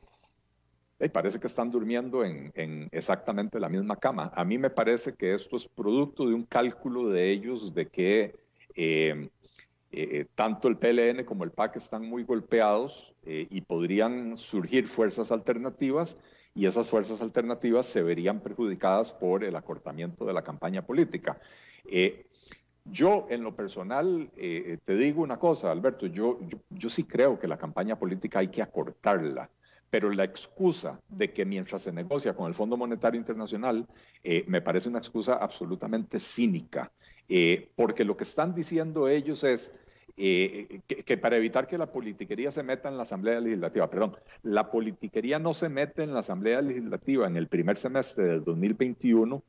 parece que están durmiendo en, exactamente la misma cama. A mí me parece que esto es producto de un cálculo de ellos de que eh, tanto el PLN como el PAC están muy golpeados y podrían surgir fuerzas alternativas y esas fuerzas alternativas se verían perjudicadas por el acortamiento de la campaña política. Eh, yo, en lo personal, eh, te digo una cosa, Alberto, yo, yo, sí creo que la campaña política hay que acortarla, pero la excusa de que mientras se negocia con el Fondo Monetario Internacional eh, me parece una excusa absolutamente cínica, porque lo que están diciendo ellos es, eh, que, para evitar que la politiquería se meta en la Asamblea Legislativa, perdón, la politiquería no se mete en la Asamblea Legislativa en el primer semestre del 2021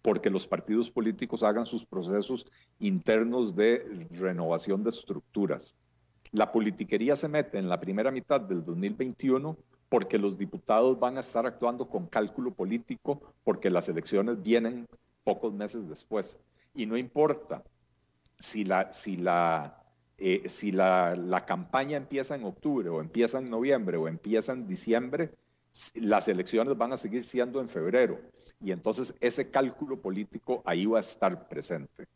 porque los partidos políticos hagan sus procesos internos de renovación de estructuras. La politiquería se mete en la primera mitad del 2021 porque los diputados van a estar actuando con cálculo político porque las elecciones vienen pocos meses después. Y no importa si la, si la, eh, si la, la, campaña empieza en octubre o empieza en noviembre o empieza en diciembre, las elecciones van a seguir siendo en febrero. Y entonces ese cálculo político ahí va a estar presente.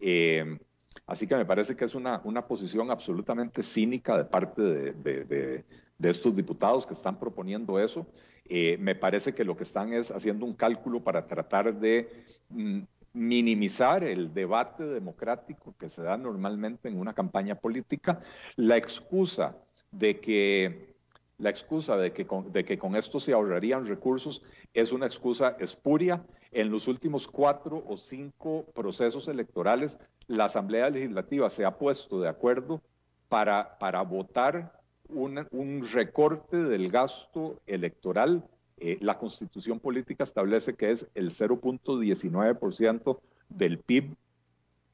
Eh, así que me parece que es una, una posición absolutamente cínica de parte de, de, de, estos diputados que están proponiendo eso. Eh, me parece que lo que están es haciendo un cálculo para tratar de mm, minimizar el debate democrático que se da normalmente en una campaña política, la excusa de que la excusa de que, con, de que con esto se ahorrarían recursos es una excusa espuria. En los últimos cuatro o cinco procesos electorales, la Asamblea Legislativa se ha puesto de acuerdo para, para votar un recorte del gasto electoral eh, la constitución política establece que es el 0.19% del PIB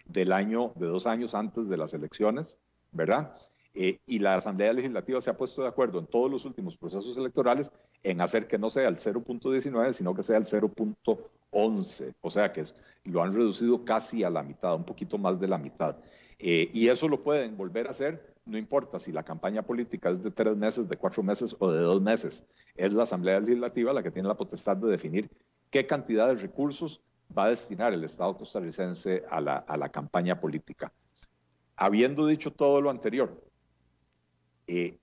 del año, de dos años antes de las elecciones, ¿verdad? Eh, y la Asamblea Legislativa se ha puesto de acuerdo en todos los últimos procesos electorales en hacer que no sea el 0.19, sino que sea el 0.11. O sea que lo han reducido casi a la mitad, un poquito más de la mitad. Eh, y eso lo pueden volver a hacer no importa si la campaña política es de tres meses, de cuatro meses o de dos meses, es la Asamblea Legislativa la que tiene la potestad de definir qué cantidad de recursos va a destinar el Estado costarricense a la, campaña política. Habiendo dicho todo lo anterior, eh,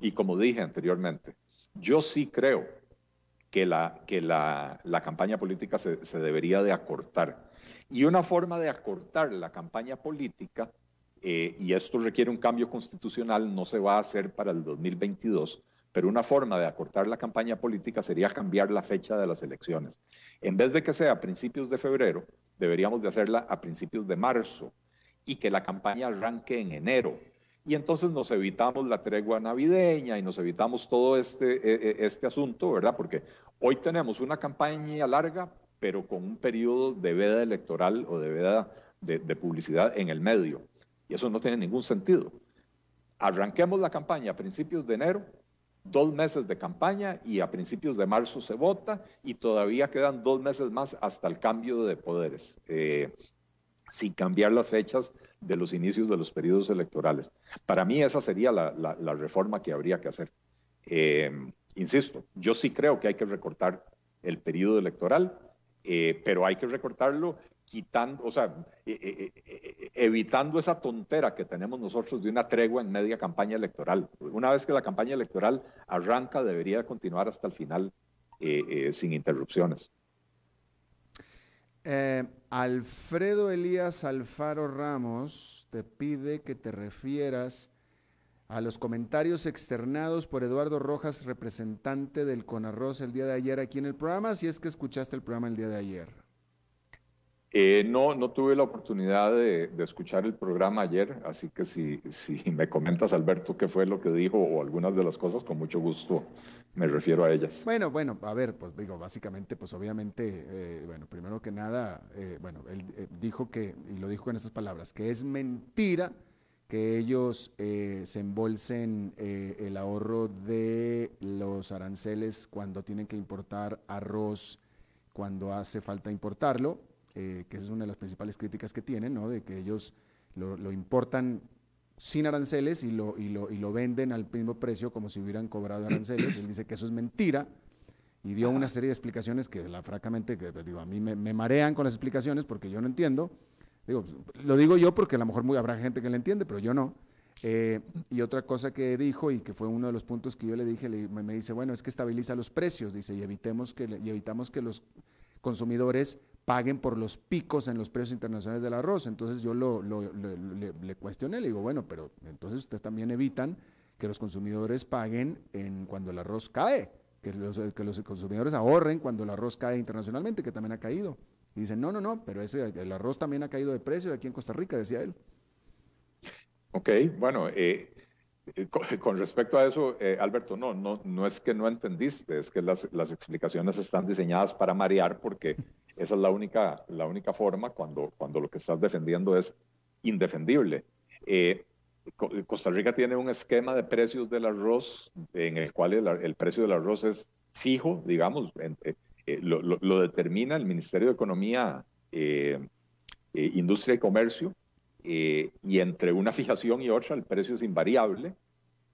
y como dije anteriormente, yo sí creo que la, que la, campaña política se, debería de acortar. Y una forma de acortar la campaña política, eh, y esto requiere un cambio constitucional, no se va a hacer para el 2022, pero una forma de acortar la campaña política sería cambiar la fecha de las elecciones. En vez de que sea a principios de febrero, deberíamos de hacerla a principios de marzo y que la campaña arranque en enero. Y entonces nos evitamos la tregua navideña y nos evitamos todo este, e, e, este asunto, ¿verdad? Porque hoy tenemos una campaña larga, pero con un periodo de veda electoral o de veda de, de publicidad en el medio. Y eso no tiene ningún sentido. Arranquemos la campaña a principios de enero dos meses de campaña y a principios de marzo se vota y todavía quedan dos meses más hasta el cambio de poderes, eh, sin cambiar las fechas de los inicios de los periodos electorales. Para mí esa sería la, reforma que habría que hacer. Eh, insisto, yo sí creo que hay que recortar el periodo electoral, eh, pero hay que recortarlo quitando, o sea, e, e, e, evitando esa tontera que tenemos nosotros de una tregua en media campaña electoral. Una vez que la campaña electoral arranca, debería continuar hasta el final eh, eh, sin interrupciones.
Eh, Alfredo Elías Alfaro Ramos te pide que te refieras a los comentarios externados por Eduardo Rojas, representante del Conarroz el día de ayer aquí en el programa, si es que escuchaste el programa el día de ayer.
Eh, no, no tuve la oportunidad de, escuchar el programa ayer, así que si, si me comentas, Alberto, qué fue lo que dijo o algunas de las cosas, con mucho gusto me refiero a ellas.
Bueno, bueno, a ver, pues digo, básicamente, pues obviamente, eh, bueno, primero que nada, eh, bueno, él dijo que, y lo dijo en estas palabras, que es mentira que ellos se embolsen el ahorro de los aranceles cuando tienen que importar arroz, cuando hace falta importarlo eh, que es una de las principales críticas que tienen, ¿no? de que ellos lo, importan sin aranceles y lo, y, lo, y lo venden al mismo precio como si hubieran cobrado aranceles. Él dice que eso es mentira y dio una serie de explicaciones que, la, francamente, que, digo, a mí me, marean con las explicaciones porque yo no entiendo. Digo, lo digo yo porque a lo mejor muy, habrá gente que le entiende, pero yo no. Eh, y otra cosa que dijo y que fue uno de los puntos que yo le dije, me, dice, bueno, es que estabiliza los precios, dice, y, evitemos que, y evitamos que los consumidores paguen por los picos en los precios internacionales del arroz. Entonces yo lo, le, cuestioné, le digo, bueno, pero entonces ustedes también evitan que los consumidores paguen en cuando el arroz cae, que los, consumidores ahorren cuando el arroz cae internacionalmente, que también ha caído. Y dicen, no, no, no, pero ese, el arroz también ha caído de precio aquí en Costa Rica, decía él.
Ok, bueno, eh, eh, con, respecto a eso, eh, Alberto, no, no, no es que no entendiste, es que las explicaciones están diseñadas para marear porque esa es la única, la única forma cuando, cuando lo que estás defendiendo es indefendible. Eh, Costa Rica tiene un esquema de precios del arroz en el cual el, precio del arroz es fijo, digamos, eh, eh, lo, determina el Ministerio de Economía, Industria y Comercio, y entre una fijación y otra el precio es invariable.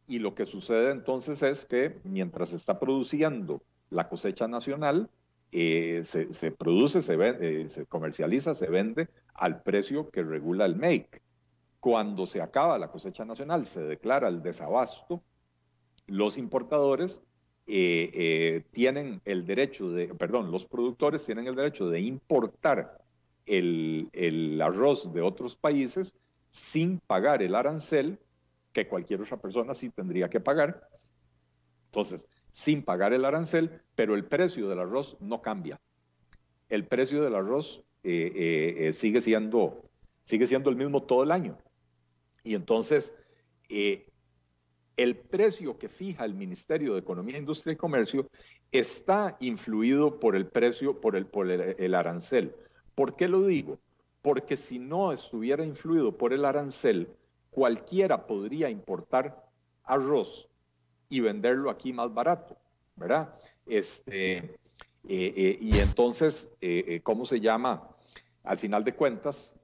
Y lo que sucede entonces es que mientras se está produciendo la cosecha nacional, eh, se, produce, se, eh, se comercializa, se vende al precio que regula el make. Cuando se acaba la cosecha nacional, se declara el desabasto, los importadores eh, tienen el derecho de, perdón, los productores tienen el derecho de importar el, el, arroz de otros países sin pagar el arancel que cualquier otra persona sí tendría que pagar. Entonces, sin pagar el arancel, pero el precio del arroz no cambia. El precio del arroz eh, eh, eh, sigue, siendo, sigue siendo el mismo todo el año. Y entonces, el precio que fija el Ministerio de Economía, Industria y Comercio está influido por el precio, por el, por el arancel. ¿Por qué lo digo? Porque si no estuviera influido por el arancel, cualquiera podría importar arroz y venderlo aquí más barato, ¿verdad? Este, eh, eh, y entonces, eh, ¿cómo se llama? Al final de cuentas,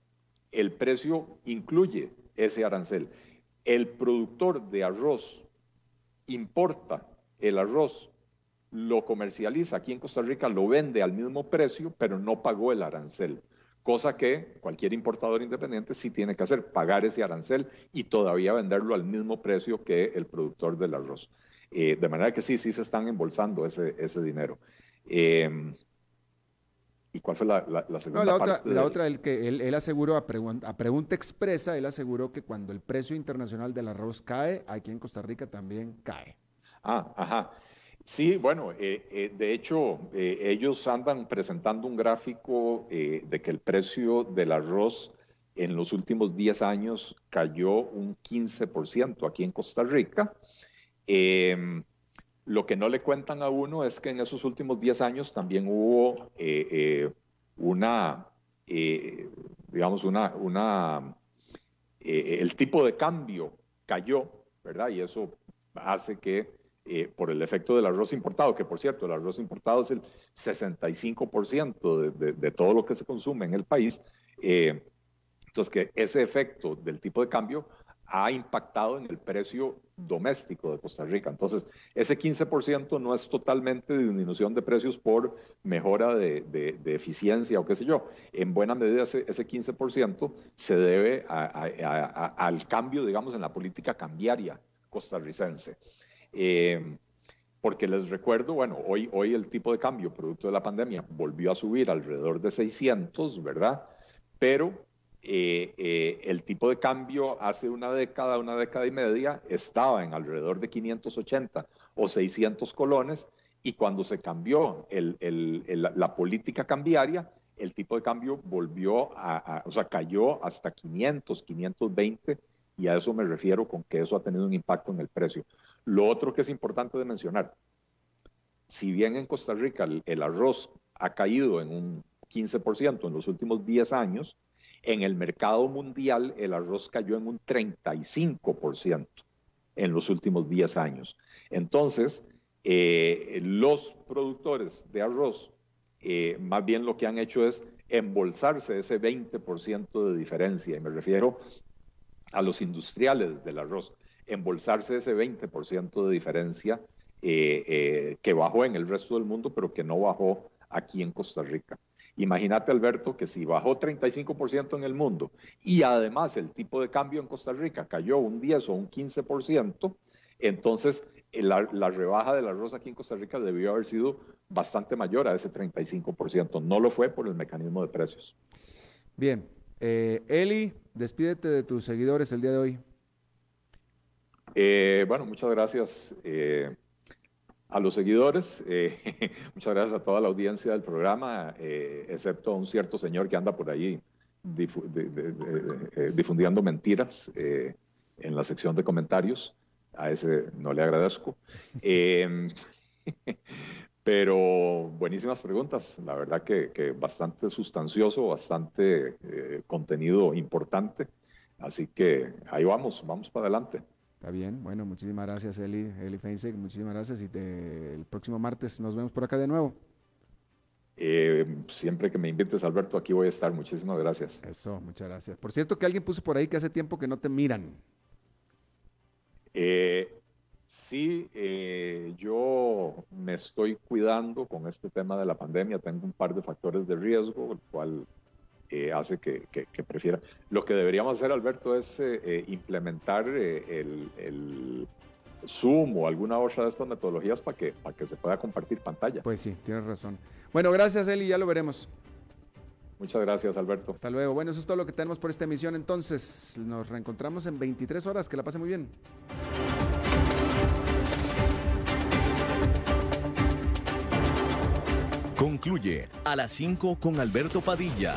el precio incluye ese arancel. El productor de arroz importa el arroz, lo comercializa aquí en Costa Rica, lo vende al mismo precio, pero no pagó el arancel cosa que cualquier importador independiente sí tiene que hacer, pagar ese arancel y todavía venderlo al mismo precio que el productor del arroz. Eh, de manera que sí, sí se están embolsando ese, ese dinero. Em, ¿Y cuál fue la, segunda
la
parte?
Otra, la otra, el que él, aseguró a, a, pregunta expresa, él aseguró que cuando el precio internacional del arroz cae, aquí en Costa Rica también cae.
Ah, ajá. Sí, bueno, eh, eh, de hecho, eh, ellos andan presentando un gráfico de que el precio del arroz en los últimos 10 años cayó un 15% aquí en Costa Rica. Em, lo que no le cuentan a uno es que en esos últimos 10 años también hubo una, digamos, una, una el tipo de cambio cayó, ¿verdad? Y eso hace que eh, por el efecto del arroz importado, que por cierto, el arroz importado es el 65% de, de, todo lo que se consume en el país. Eh, entonces, que ese efecto del tipo de cambio ha impactado en el precio doméstico de Costa Rica. Entonces, ese 15% no es totalmente disminución de precios por mejora de, de, eficiencia o qué sé yo. En buena medida, ese, ese 15% se debe al cambio, digamos, en la política cambiaria costarricense. Eh, porque les recuerdo, bueno, hoy, hoy el tipo de cambio producto de la pandemia volvió a subir alrededor de 600, ¿verdad? Pero eh, eh, el tipo de cambio hace una década, una década y media, estaba en alrededor de 580 o 600 colones y cuando se cambió el, el, la política cambiaria, el tipo de cambio volvió a, o sea, cayó hasta 500, 520 y a eso me refiero con que eso ha tenido un impacto en el precio. Lo otro que es importante de mencionar, si bien en Costa Rica el, arroz ha caído en un 15% en los últimos 10 años, en el mercado mundial el arroz cayó en un 35% en los últimos 10 años. Entonces, eh, los productores de arroz eh, más bien lo que han hecho es embolsarse ese 20% de diferencia, y me refiero a los industriales del arroz embolsarse ese 20% de diferencia eh, eh, que bajó en el resto del mundo, pero que no bajó aquí en Costa Rica. Imagínate, Alberto, que si bajó 35% en el mundo y además el tipo de cambio en Costa Rica cayó un 10 o un 15%, entonces eh, la, rebaja del arroz aquí en Costa Rica debió haber sido bastante mayor a ese 35%. No lo fue por el mecanismo de precios.
Bien. Eli, despídete de tus seguidores el día de hoy.
Eh, bueno, muchas gracias eh, a los seguidores, eh, muchas gracias a toda la audiencia del programa, excepto a un cierto señor que anda por ahí difundiendo mentiras en la sección de comentarios. A ese no le agradezco. pero buenísimas preguntas, la verdad que, que bastante sustancioso, bastante contenido importante. Así que ahí vamos, vamos para adelante.
Está bien, bueno, muchísimas gracias Eli, Eli Feinsek, muchísimas gracias y el próximo martes nos vemos por acá de nuevo.
Eh, siempre que me invites, Alberto, aquí voy a estar. Muchísimas gracias.
Eso, muchas gracias. Por cierto, que alguien puso por ahí que hace tiempo que no te miran.
Eh, sí, eh, yo me estoy cuidando con este tema de la pandemia. Tengo un par de factores de riesgo, el cual eh, hace que, prefiera. Lo que deberíamos hacer, Alberto, es eh, eh, implementar el, Zoom o alguna otra de estas metodologías para que, para que se pueda compartir pantalla.
Pues sí, tienes razón. Bueno, gracias, Eli, ya lo veremos.
Muchas gracias, Alberto.
Hasta luego. Bueno, eso es todo lo que tenemos por esta emisión. Entonces, nos reencontramos en 23 horas. Que la pase muy bien.
Concluye a las 5 con Alberto Padilla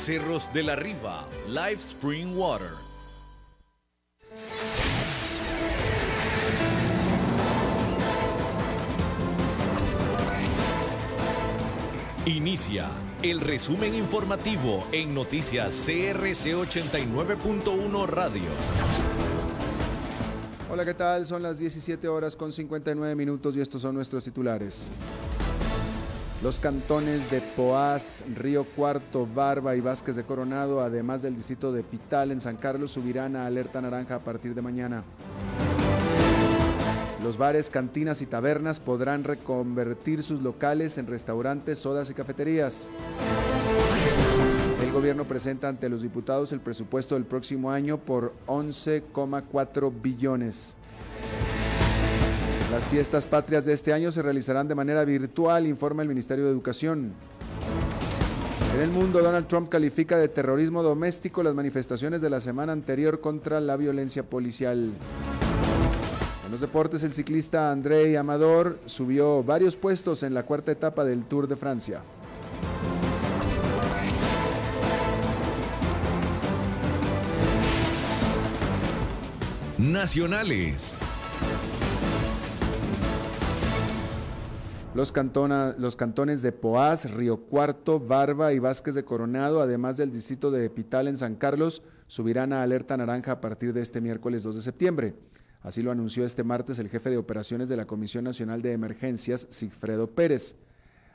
Cerros de la Riva, Live Spring Water. Inicia el resumen informativo en noticias CRC 89.1 Radio.
Hola, ¿qué tal? Son las 17 horas con 59 minutos y estos son nuestros titulares. Los cantones de Poás, Río Cuarto, Barba y Vázquez de Coronado, además del distrito de Pital en San Carlos, subirán a alerta naranja a partir de mañana. Los bares, cantinas y tabernas podrán reconvertir sus locales en restaurantes, sodas y cafeterías. El gobierno presenta ante los diputados el presupuesto del próximo año por 11,4 billones. Las fiestas patrias de este año se realizarán de manera virtual, informa el Ministerio de Educación. En el mundo, Donald Trump califica de terrorismo doméstico las manifestaciones de la semana anterior contra la violencia policial. En los deportes, el ciclista André Amador subió varios puestos en la cuarta etapa del Tour de Francia.
Nacionales.
Los, cantones de Poás, Río Cuarto, Barba y Vázquez de Coronado, además del distrito de Epital en San Carlos, subirán a alerta naranja a partir de este miércoles 2 de septiembre. Así lo anunció este martes el jefe de operaciones de la Comisión Nacional de Emergencias, Sigfredo Pérez.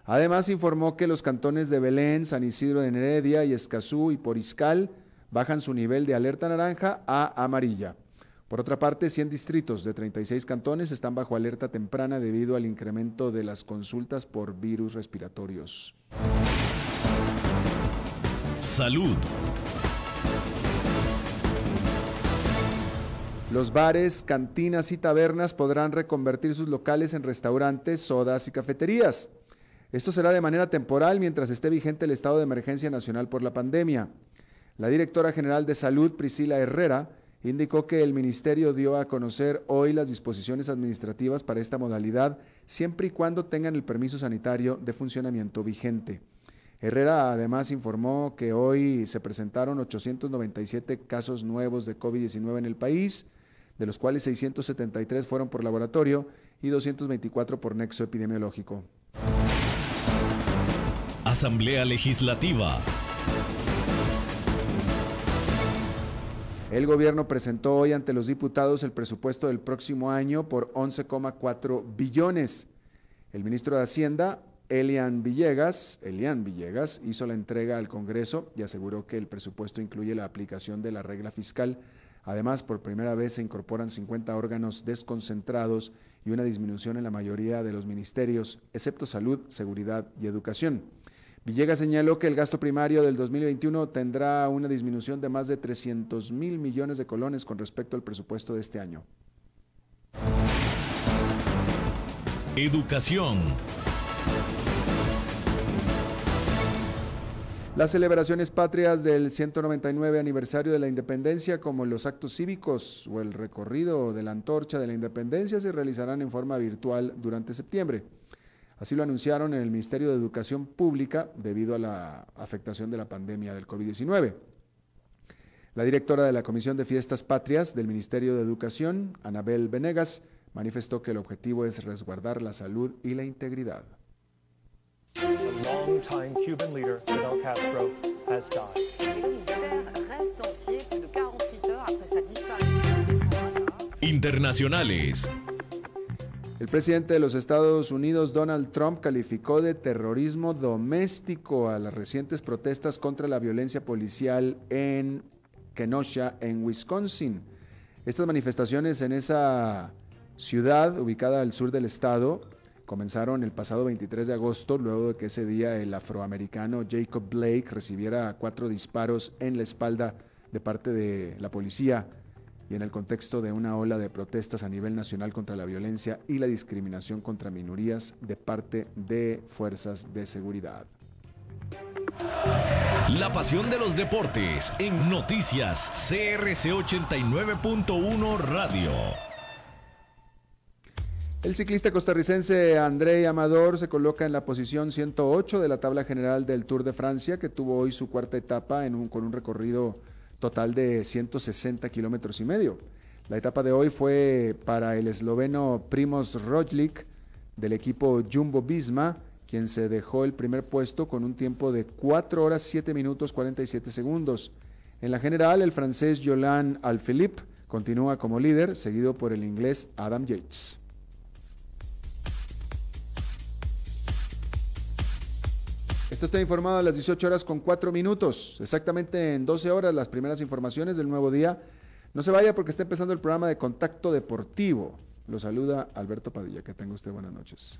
Además informó que los cantones de Belén, San Isidro de Heredia y Escazú y Poriscal bajan su nivel de alerta naranja a amarilla. Por otra parte, 100 distritos de 36 cantones están bajo alerta temprana debido al incremento de las consultas por virus respiratorios.
Salud.
Los bares, cantinas y tabernas podrán reconvertir sus locales en restaurantes, sodas y cafeterías. Esto será de manera temporal mientras esté vigente el estado de emergencia nacional por la pandemia. La directora general de Salud, Priscila Herrera, indicó que el ministerio dio a conocer hoy las disposiciones administrativas para esta modalidad, siempre y cuando tengan el permiso sanitario de funcionamiento vigente. Herrera además informó que hoy se presentaron 897 casos nuevos de COVID-19 en el país, de los cuales 673 fueron por laboratorio y 224 por nexo epidemiológico.
Asamblea Legislativa.
El gobierno presentó hoy ante los diputados el presupuesto del próximo año por 11,4 billones. El ministro de Hacienda, Elian Villegas, Elian Villegas, hizo la entrega al Congreso y aseguró que el presupuesto incluye la aplicación de la regla fiscal Además, por primera vez se incorporan 50 órganos desconcentrados y una disminución en la mayoría de los ministerios, excepto salud, seguridad y educación. Villegas señaló que el gasto primario del 2021 tendrá una disminución de más de 300 mil millones de colones con respecto al presupuesto de este año.
Educación.
Las celebraciones patrias del 199 aniversario de la independencia, como los actos cívicos o el recorrido de la antorcha de la independencia, se realizarán en forma virtual durante septiembre. Así lo anunciaron en el Ministerio de Educación Pública debido a la afectación de la pandemia del COVID-19. La directora de la Comisión de Fiestas Patrias del Ministerio de Educación, Anabel Venegas, manifestó que el objetivo es resguardar la salud y la integridad.
Internacionales.
El presidente de los Estados Unidos, Donald Trump, calificó de terrorismo doméstico a las recientes protestas contra la violencia policial en Kenosha, en Wisconsin. Estas manifestaciones en esa ciudad ubicada al sur del estado comenzaron el pasado 23 de agosto, luego de que ese día el afroamericano Jacob Blake recibiera cuatro disparos en la espalda de parte de la policía y en el contexto de una ola de protestas a nivel nacional contra la violencia y la discriminación contra minorías de parte de fuerzas de seguridad.
La pasión de los deportes en noticias CRC 89.1 Radio.
El ciclista costarricense André Amador se coloca en la posición 108 de la tabla general del Tour de Francia, que tuvo hoy su cuarta etapa en un, con un recorrido total de 160 kilómetros y medio. La etapa de hoy fue para el esloveno Primoz Roglic del equipo Jumbo Visma, quien se dejó el primer puesto con un tiempo de 4 horas 7 minutos 47 segundos. En la general, el francés Jolan Alphilippe continúa como líder, seguido por el inglés Adam Yates. Esto está informado a las 18 horas con 4 minutos, exactamente en 12 horas las primeras informaciones del nuevo día. No se vaya porque está empezando el programa de Contacto Deportivo. Lo saluda Alberto Padilla. Que tenga usted buenas noches.